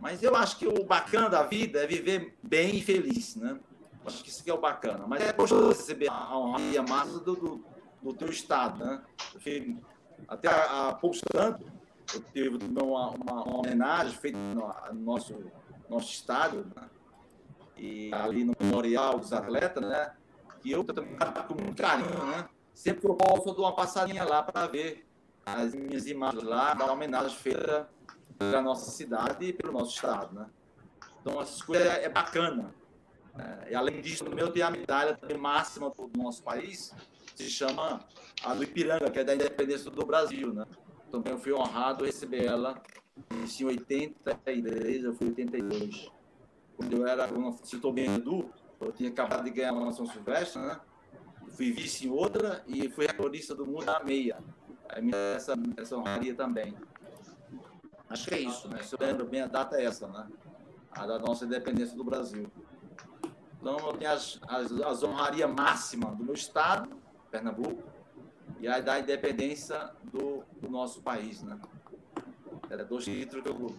mas eu acho que o bacana da vida é viver bem e feliz, né? Acho que isso que é o bacana. Mas é gostoso receber a honraria massa do, do, do teu estado, né? Fui, até há, poucos anos, eu tive uma, uma, uma homenagem feita no, no nosso, nosso estado, né? e ali no Memorial dos Atletas, né? Que eu também com muito carinho, né? sempre que eu posso, eu dou uma passadinha lá para ver as minhas imagens lá, da homenagem feita pela nossa cidade e pelo nosso estado, né? Então, essas coisas é, é bacana. É, e além disso, no meu tem a medalha máxima do nosso país, se chama a do Ipiranga, que é da independência do Brasil, né? Também eu fui honrado receber ela em 83, eu fui em 82. Quando eu era, quando eu citou bem Edu, eu tinha acabado de ganhar uma São Silvestre, né? fui vice em outra e fui recordista do mundo na meia. Essa, essa honraria também. Acho que é isso, né? Se eu lembro bem, a data é essa, né? A da nossa independência do Brasil. Então, eu tenho as, as, as honrarias máximas do meu estado, Pernambuco, e a da independência do, do nosso país, né? Era dois títulos que eu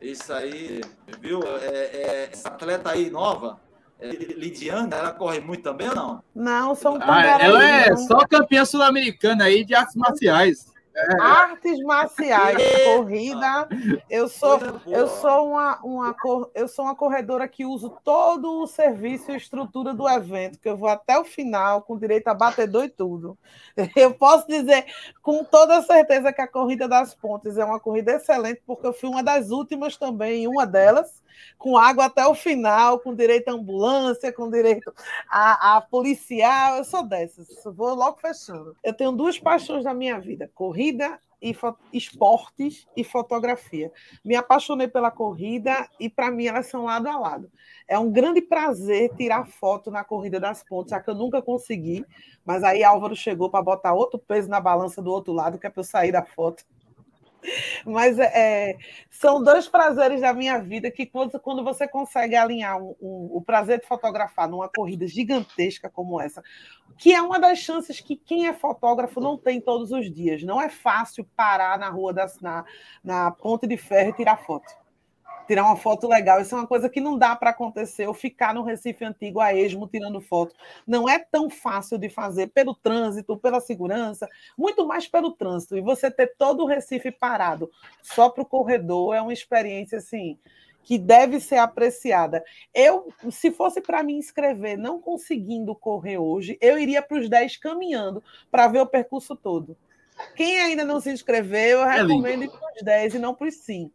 Isso aí, viu? É, é, essa atleta aí nova, é, Lidiana, ela corre muito também ou não? Não, são ah, Ela é só campeã sul-americana aí de artes marciais. É. Artes marciais, corrida. Eu sou, eu sou uma, uma, eu sou uma corredora que uso todo o serviço e estrutura do evento, que eu vou até o final com direito a batedor e tudo. Eu posso dizer com toda certeza que a corrida das pontes é uma corrida excelente, porque eu fui uma das últimas também, uma delas, com água até o final, com direito à ambulância, com direito a, a policial. Eu sou dessas, vou logo fechando. Eu tenho duas paixões na minha vida: corrida e esportes e fotografia. Me apaixonei pela corrida e, para mim, elas são lado a lado. É um grande prazer tirar foto na corrida das pontes, já que eu nunca consegui, mas aí Álvaro chegou para botar outro peso na balança do outro lado, que é para eu sair da foto. Mas é, são dois prazeres da minha vida que, quando, você consegue alinhar um, um, o prazer de fotografar numa corrida gigantesca como essa, que é uma das chances que quem é fotógrafo não tem todos os dias. Não é fácil parar na rua, na, na ponte de ferro e tirar foto tirar uma foto legal. Isso é uma coisa que não dá para acontecer. Ou ficar no Recife Antigo a esmo tirando foto. Não é tão fácil de fazer pelo trânsito, pela segurança, muito mais pelo trânsito. E você ter todo o Recife parado só para o corredor é uma experiência assim que deve ser apreciada. Eu, se fosse para me inscrever, não conseguindo correr hoje, eu iria para os 10 caminhando para ver o percurso todo. Quem ainda não se inscreveu, eu é recomendo ir para os 10 e não para os 5.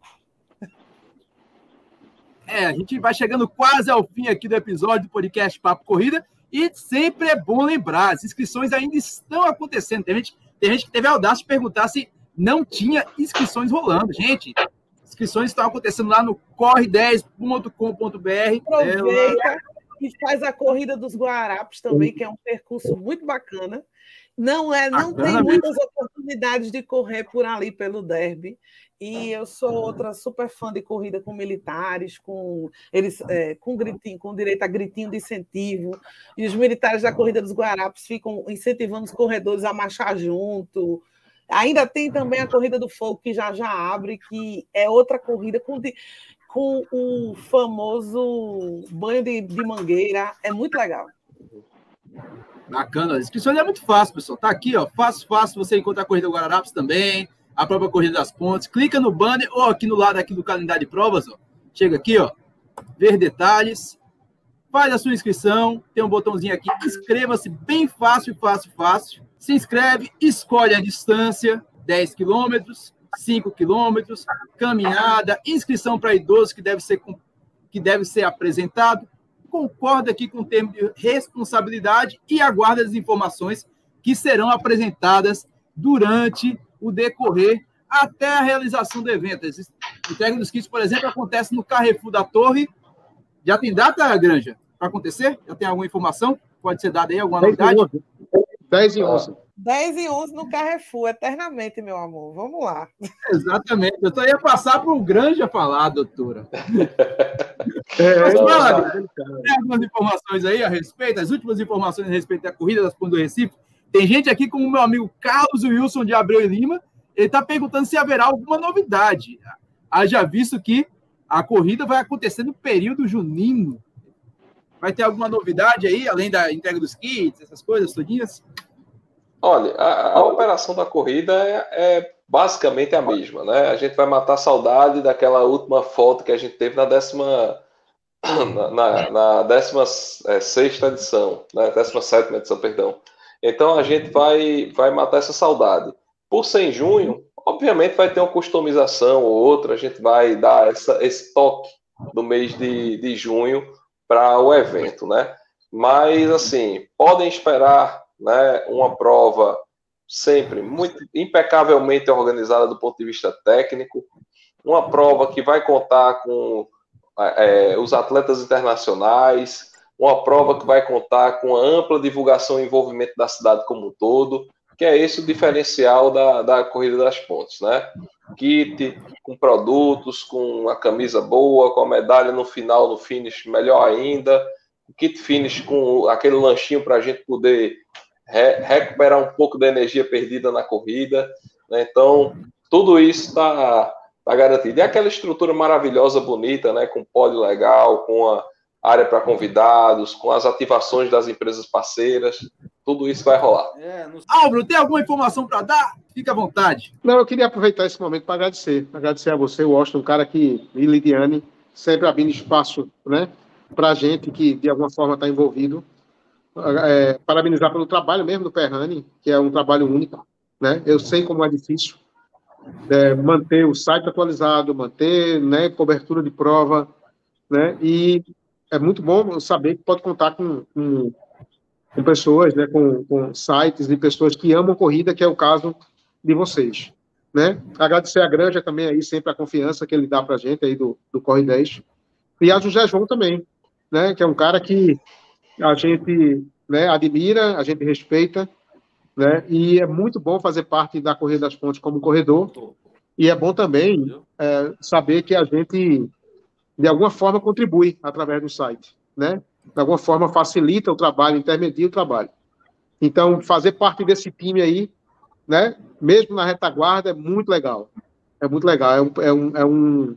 É, a gente vai chegando quase ao fim aqui do episódio do podcast Papo Corrida e sempre é bom lembrar, as inscrições ainda estão acontecendo. Tem gente, tem gente que teve a audácia de perguntar se não tinha inscrições rolando. Gente, inscrições estão acontecendo lá no corre10.com.br. Aproveita é, e faz a corrida dos Guarapes também, que é um percurso muito bacana. Não é, não tem muitas oportunidades de correr por ali pelo derby. E eu sou outra super fã de corrida com militares, com eles é, com gritinho, com direito a gritinho de incentivo. E os militares da corrida dos Guarapes ficam incentivando os corredores a marchar junto. Ainda tem também a corrida do fogo que já já abre, que é outra corrida com, com o famoso banho de, de mangueira. É muito legal. Bacana. A inscrição é muito fácil, pessoal. Tá aqui, ó. Fácil, fácil. Você encontra a corrida Guararapes também a própria Corrida das Pontes. Clica no banner ou aqui no lado aqui do calendário de provas, ó. Chega aqui, ó, ver detalhes, faz a sua inscrição, tem um botãozinho aqui, inscreva-se bem fácil, fácil, fácil. Se inscreve, escolhe a distância, 10 quilômetros, 5 quilômetros, caminhada, inscrição para idosos que deve ser que deve ser apresentado. Concorda aqui com o termo de responsabilidade e aguarda as informações que serão apresentadas durante o decorrer até a realização do evento. A entrega dos kits, por exemplo, acontece no Carrefour da Torre. Já tem data, Granja, para acontecer? Já tem alguma informação? Pode ser dada aí, alguma 10 novidade? 10 e 11. 10 e 11 no Carrefour, eternamente, meu amor. Vamos lá. Exatamente. Eu só ia passar para o Granja falar, doutora. É, Mas fala, tem algumas informações aí a respeito, as últimas informações a respeito da corrida das Pontes do Recife. Tem gente aqui, como o meu amigo Carlos Wilson de Abreu e Lima, ele está perguntando se haverá alguma novidade. Haja visto que a corrida vai acontecer no período junino. Vai ter alguma novidade aí, além da entrega dos kits, essas coisas todinhas? Olha, a, a operação da corrida é, é, basicamente a mesma, né? A gente vai matar a saudade daquela última foto que a gente teve na décima na, na, na décima é, sexta edição, né? Décima sétima edição, perdão. Então a gente vai, vai matar essa saudade. Por ser em junho, obviamente vai ter uma customização ou outra, a gente vai dar essa, esse toque no mês de, de junho para o evento, né? Mas, assim, podem esperar né, uma prova sempre muito impecavelmente organizada do ponto de vista técnico, uma prova que vai contar com é, os atletas internacionais, uma prova que vai contar com a ampla divulgação e envolvimento da cidade como um todo, que é esse o diferencial da, da Corrida das Pontes, né? Kit com produtos, com a camisa boa, com a medalha no final, no finish, melhor ainda, kit finish com aquele lanchinho para a gente poder re recuperar um pouco da energia perdida na corrida. Né? Então, tudo isso está tá garantido. E aquela estrutura maravilhosa, bonita, né? Com pódio legal, com a área para convidados, com as ativações das empresas parceiras, tudo isso vai rolar. É, no... Álvaro, tem alguma informação para dar? Fica à vontade. Não, eu queria aproveitar esse momento para agradecer. Agradecer a você, Washington, um cara que, e Lidiane, sempre abrindo espaço né, para a gente que, de alguma forma, está envolvido. É, parabenizar pelo trabalho mesmo do Perrani, que é um trabalho único. Né? Eu sei como é difícil é, manter o site atualizado, manter né, cobertura de prova, né? E é muito bom saber que pode contar com, com, com pessoas, né, com, com, sites de pessoas que amam corrida, que é o caso de vocês. Né? Agradecer a Granja também aí, sempre a confiança que ele dá para a gente aí do, do Corre 10. E a José João também, né, que é um cara que a gente né, admira, a gente respeita, né, e é muito bom fazer parte da Corrida das Pontes como corredor, e é bom também é, saber que a gente de alguma forma contribui através do site, né? De alguma forma facilita o trabalho, intermedia o trabalho. Então, fazer parte desse time aí, né? Mesmo na retaguarda, é muito legal. É muito legal. É um, é um, é um,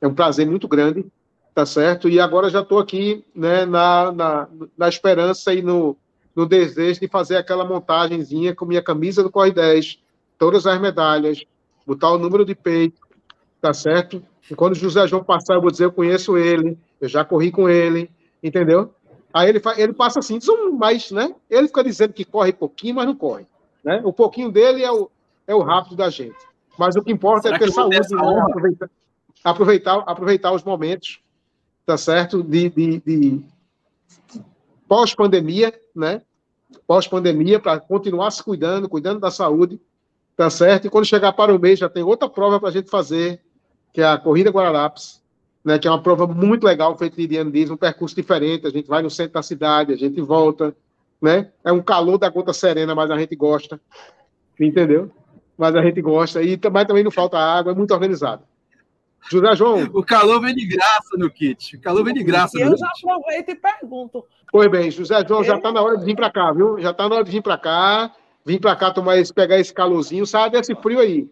é um prazer muito grande, tá certo? E agora já estou aqui, né? Na, na, na esperança e no, no desejo de fazer aquela montagenzinha com minha camisa do Corre 10, todas as medalhas, botar o número de peito, tá certo? E quando o José João passar, eu vou dizer, eu conheço ele, eu já corri com ele, entendeu? Aí ele, ele passa assim, mas, né? Ele fica dizendo que corre pouquinho, mas não corre. Né? O pouquinho dele é o, é o rápido da gente. Mas o que importa é Será é ter saúde, né? aproveitar, aproveitar, aproveitar os momentos, tá certo? De, de, de pós-pandemia, né? Pós-pandemia, para continuar se cuidando, cuidando da saúde, tá certo? E quando chegar para o mês, já tem outra prova para a gente fazer, que é a Corrida Guararapes, né, que é uma prova muito legal, feita de Diano Dias, um percurso diferente, a gente vai no centro da cidade, a gente volta, né? É um calor da gota serena, mas a gente gosta, entendeu? Mas a gente gosta, e também, também não falta água, é muito organizado. José João. O calor vem de graça no kit. O calor vem de graça. Eu já aproveito e pergunto. Pois bem, José João, já está na hora de vir para cá, viu? Já está na hora de vir para cá, vir para cá tomar esse, pegar esse calorzinho, sai desse frio aí.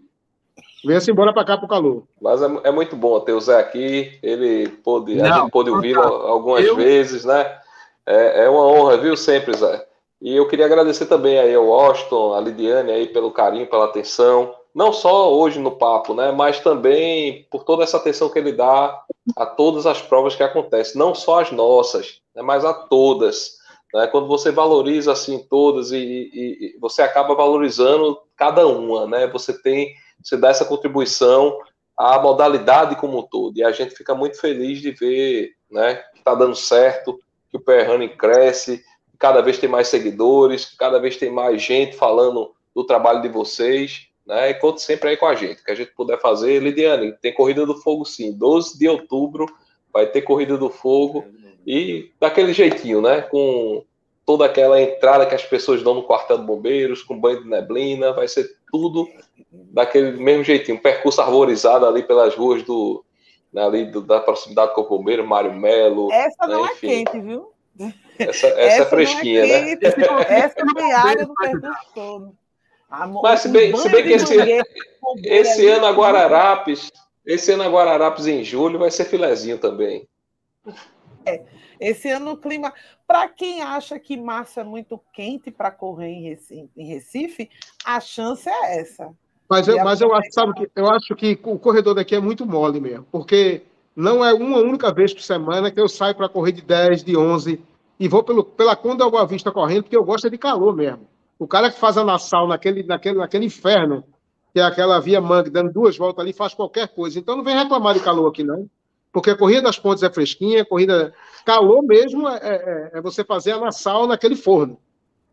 Venha-se embora para cá para o calor. Mas é, é, muito bom ter o Zé aqui. Ele pôde, Não, a gente pôde ouvi-lo algumas eu... vezes, né? É, é, uma honra, viu, sempre, Zé. E eu queria agradecer também aí ao Washington, a Lidiane aí pelo carinho, pela atenção. Não só hoje no papo, né? Mas também por toda essa atenção que ele dá a todas as provas que acontecem, não só as nossas, né, mas a todas. Né? Quando você valoriza assim todas e, e, e você acaba valorizando cada uma, né? Você tem você dá essa contribuição à modalidade como um todo. E a gente fica muito feliz de ver né, que está dando certo, que o Running cresce, cada vez tem mais seguidores, cada vez tem mais gente falando do trabalho de vocês. Né, e conte sempre aí com a gente, que a gente puder fazer. Lidiane, tem Corrida do Fogo sim, 12 de outubro vai ter Corrida do Fogo e daquele jeitinho, né? Com toda aquela entrada que as pessoas dão no quartel de bombeiros, com banho de neblina, vai ser tudo daquele mesmo jeitinho, um percurso arborizado ali pelas ruas do, né, ali do, da proximidade com o bombeiro, Mário Melo. Essa né, não é quente, viu? Essa, essa, é essa é fresquinha, é né? Essa é a área do percurso todo. Mas se bem, se bem que esse, esse ano a Guararapes, esse ano a Guararapes em julho vai ser filezinho também. É. Esse ano o clima. Para quem acha que março é muito quente para correr em Recife, em Recife, a chance é essa. Mas eu, mas eu acho, sabe que eu acho que o corredor daqui é muito mole mesmo, porque não é uma única vez por semana que eu saio para correr de 10, de 11 e vou pelo, pela Conda Boa Vista correndo, porque eu gosto de calor mesmo. O cara que faz a Nassau naquele, naquele, naquele inferno, que é aquela via mangue, dando duas voltas ali, faz qualquer coisa. Então não vem reclamar de calor aqui, não. Porque a corrida das pontes é fresquinha, a corrida. Calor mesmo é, é, é você fazer a Nassau naquele forno.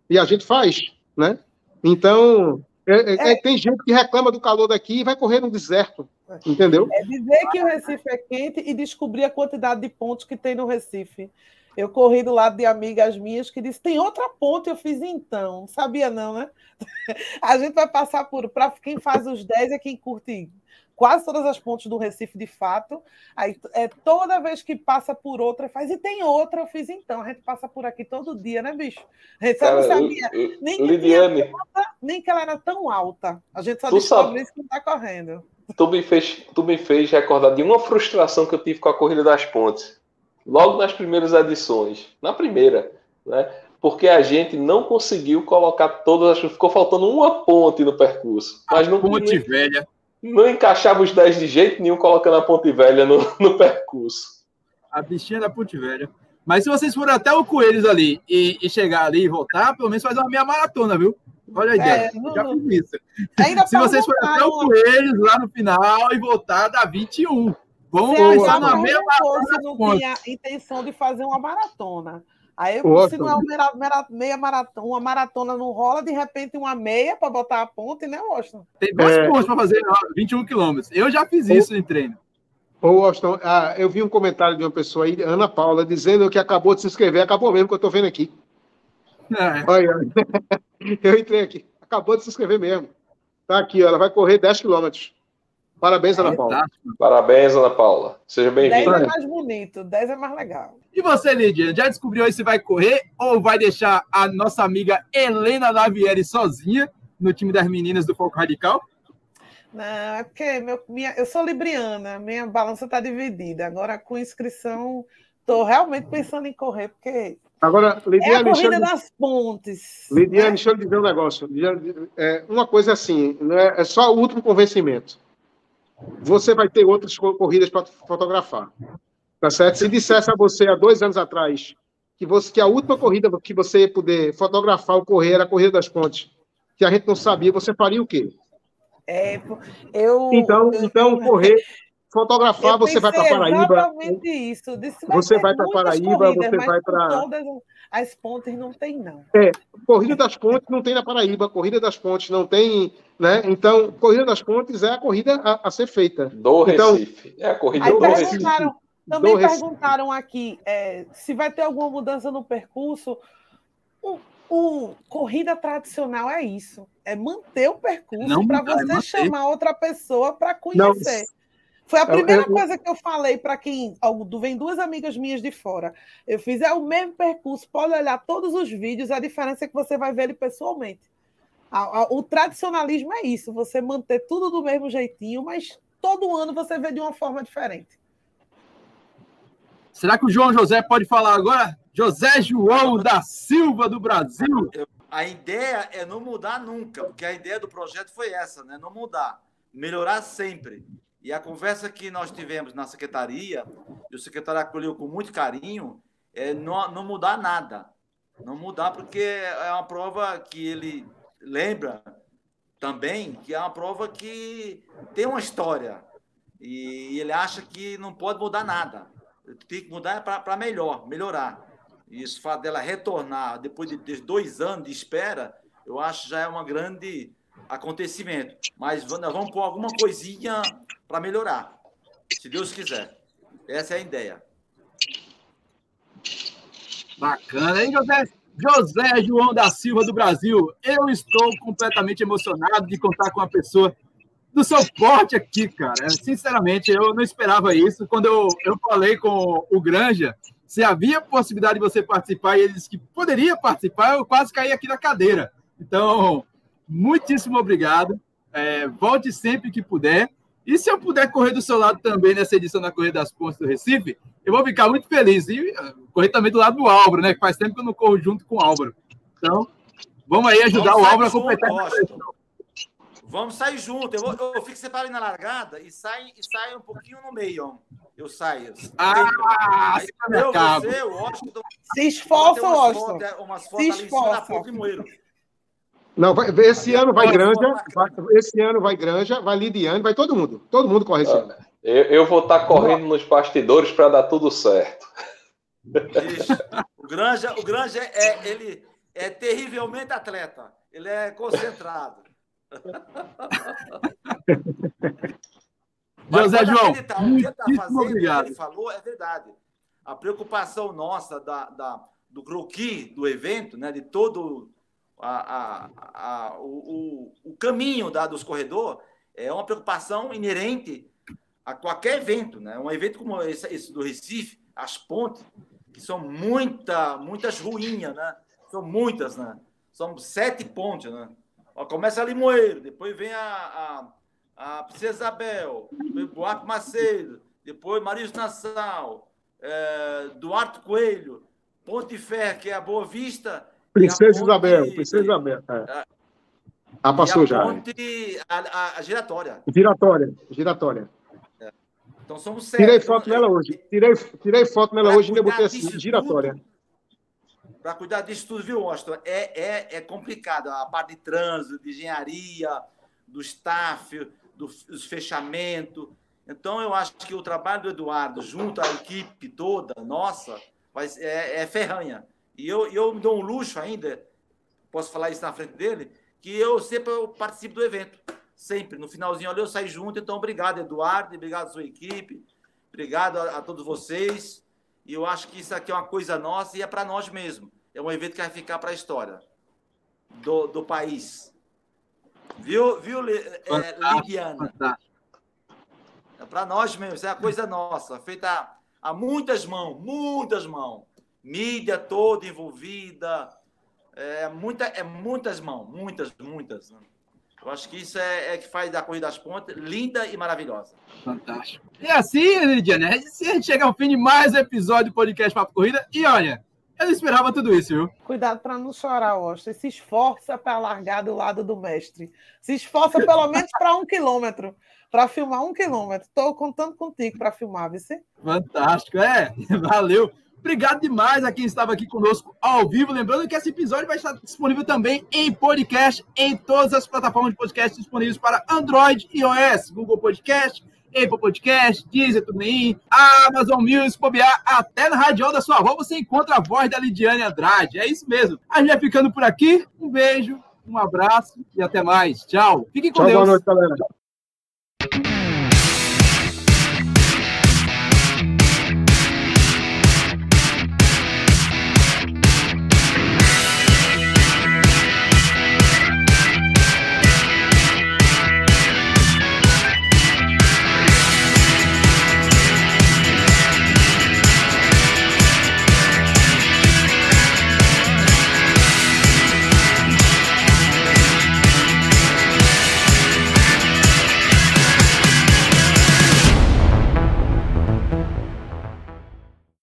E a gente faz, né? Então, é, é, é, tem gente que reclama do calor daqui e vai correr no deserto, entendeu? É dizer que o Recife é quente e descobrir a quantidade de pontos que tem no Recife. Eu corri do lado de amigas minhas que disse tem outra ponte, eu fiz então. Sabia não, né? A gente vai passar por... Para quem faz os 10 é quem curte quase todas as pontes do Recife, de fato. Aí é, toda vez que passa por outra, faz, e tem outra, eu fiz então. A gente passa por aqui todo dia, né, bicho? A gente Cara, não sabia nem que, Lidiane, alta, nem que ela era tão alta. A gente só descobre isso que está correndo. tu me, fez, tu me fez recordar de uma frustração que eu tive com a Corrida das Pontes. Logo nas primeiras edições. Na primeira, né? Porque a gente não conseguiu colocar todas as. Ficou faltando uma ponte no percurso. Mas não Ponte Velha. Não encaixava os 10 de jeito nenhum colocando a Ponte Velha no, no percurso. A bichinha da Ponte Velha. Mas se vocês forem até o Coelhos ali e, e, chegar ali e voltar, pelo menos fazer uma meia maratona, viu? Olha a ideia. É, não, já fiz isso. se vocês forem até o Coelhos lá no final e voltar, dá 21. Vamos voltar na meia maratona. Se não tinha intenção de fazer uma maratona. Aí, Nossa, se não é uma meia maratona, uma maratona não rola, de repente uma meia para botar a ponte, né, Washington? Tem duas é... pontes para fazer 21 quilômetros. Eu já fiz isso em treino. Ô, Washington, ah, eu vi um comentário de uma pessoa aí, Ana Paula, dizendo que acabou de se inscrever. Acabou mesmo, que eu estou vendo aqui. É. Olha, eu entrei aqui. Acabou de se inscrever mesmo. Tá aqui, ela vai correr 10 quilômetros. Parabéns, Ana Paula. Parabéns, Ana Paula. Seja bem-vinda. 10 é mais bonito, 10 é mais legal. E você, Lídia, já descobriu aí se vai correr ou vai deixar a nossa amiga Helena Lavieri sozinha no time das meninas do Foco Radical? Não, é porque meu, minha, eu sou libriana, minha balança está dividida. Agora, com inscrição, estou realmente pensando em correr, porque Agora, Lidiane, é a corrida das pontes. Lidiane, né? deixa eu dizer um negócio. É, uma coisa assim, não é, é só o último convencimento você vai ter outras corridas para fotografar. Tá certo? Se dissesse a você há dois anos atrás que, você, que a última corrida que você ia poder fotografar ou correr era a Corrida das Pontes, que a gente não sabia, você faria o quê? É, eu. Então, eu, então correr, fotografar, você vai para Paraíba. Exatamente isso. Disse, você vai para Paraíba, você vai para. As pontes não tem, não. É, Corrida das Pontes não tem na Paraíba, Corrida das Pontes não tem né? Então, Corrida das Pontes é a corrida a, a ser feita. Do então, Recife. É a corrida do Recife. Também do perguntaram Recife. aqui é, se vai ter alguma mudança no percurso. O, o, corrida tradicional é isso, é manter o percurso para você é chamar outra pessoa para conhecer. Não, foi a primeira eu, eu, coisa que eu falei para quem vem duas amigas minhas de fora. Eu fiz é o mesmo percurso, pode olhar todos os vídeos, a diferença é que você vai ver ele pessoalmente. O tradicionalismo é isso, você manter tudo do mesmo jeitinho, mas todo ano você vê de uma forma diferente. Será que o João José pode falar agora? José João da Silva do Brasil. A ideia é não mudar nunca, porque a ideia do projeto foi essa, né? Não mudar, melhorar sempre. E a conversa que nós tivemos na secretaria, e o secretário acolheu com muito carinho, é não, não mudar nada. Não mudar, porque é uma prova que ele lembra também que é uma prova que tem uma história. E ele acha que não pode mudar nada. Tem que mudar para melhor, melhorar. E isso fato dela retornar depois de, dois anos de espera, eu acho já é um grande acontecimento. Mas vamos, vamos pôr alguma coisinha para melhorar, se Deus quiser. Essa é a ideia. Bacana, hein, José? José João da Silva do Brasil. Eu estou completamente emocionado de contar com uma pessoa do seu porte aqui, cara. Sinceramente, eu não esperava isso. Quando eu, eu falei com o Granja se havia possibilidade de você participar e ele disse que poderia participar, eu quase caí aqui na cadeira. Então, muitíssimo obrigado. É, volte sempre que puder. E se eu puder correr do seu lado também nessa edição da Corrida das Pontes do Recife, eu vou ficar muito feliz. E uh, correr também do lado do Álvaro, né? Que faz tempo que eu não corro junto com o Álvaro. Então, vamos aí ajudar vamos o Álvaro a completar Vamos sair junto. Eu, vou, eu fico separado na largada e saio, e saio um pouquinho no meio. Ó. Eu saio. Ah, aí, eu, você, o Washington. Se esforça, Washington. Umas fotos, Se esforça. ali em cima não, vai, esse ano vai Granja, vai, esse ano vai Granja, vai Lidiane, vai todo mundo. Todo mundo corre esse ano. Eu, eu vou estar tá correndo nos bastidores para dar tudo certo. O Granja, o Granja é, ele é terrivelmente atleta. Ele é concentrado. José João, o que está fazendo, obrigado. ele falou é verdade. A preocupação nossa da, da do croquis do evento, né, de todo a, a, a, o, o, caminho da, dos corredores é uma preocupação inerente a qualquer evento, né? Um evento como esse, esse do Recife, as pontes, que são muita, muitas ruínas, né? São muitas, né? São sete pontes, né? Ó, começa a Limoeiro, depois vem a, a, a Princesa Isabel, Buarque Macedo, depois Maris Nassau, é, Duarte Coelho, Ponte Ferro, que é a Boa Vista. Princesa Ponte, Isabel, Princesa Isabel. É. Ah, passou a já. Ponte, a, a, giratória. Giratória, giratória. É. Então somos sete. Tirei foto nela hoje. Tirei, tirei foto nela hoje e botei assim, giratória. Para cuidar disso tudo, viu, Washington? É, é, é complicado. A parte de trânsito, de engenharia, do staff, do, dos fechamentos. Então, eu acho que o trabalho do Eduardo, junto à equipe toda, nossa, vai, é, é ferranha. E eu, eu me dou um luxo ainda, posso falar isso na frente dele, que eu sempre eu participo do evento. Sempre. No finalzinho ali eu saio junto. Então, obrigado, Eduardo, obrigado sua equipe, obrigado a, a todos vocês. E eu acho que isso aqui é uma coisa nossa e é para nós mesmo. É um evento que vai ficar para a história do, do país. Viu, viu é? É para nós mesmo, isso é uma coisa nossa, feita a muitas mãos, muitas mãos. Mídia toda envolvida, é, muita, é muitas mãos, muitas, muitas. Né? Eu acho que isso é, é, que faz da Corrida das Pontes linda e maravilhosa. Fantástico. E assim, Lidiana, se a gente chega ao fim de mais um episódio do podcast Papo Corrida, e olha, eu não esperava tudo isso, viu? Cuidado para não chorar, Austin. Se esforça para largar do lado do mestre. Se esforça pelo menos para um quilômetro. Para filmar um quilômetro. Estou contando contigo para filmar, você? Fantástico, é. Valeu. Obrigado demais a quem estava aqui conosco ao vivo. Lembrando que esse episódio vai estar disponível também em podcast, em todas as plataformas de podcast disponíveis para Android e iOS, Google Podcast, Apple Podcast, Deezer, TuneIn, Amazon Music, bobear, até na rádio da sua avó você encontra a voz da Lidiane Andrade. É isso mesmo. A gente vai ficando por aqui. Um beijo, um abraço e até mais. Tchau. Fiquem com Tchau, Deus. Boa noite, galera.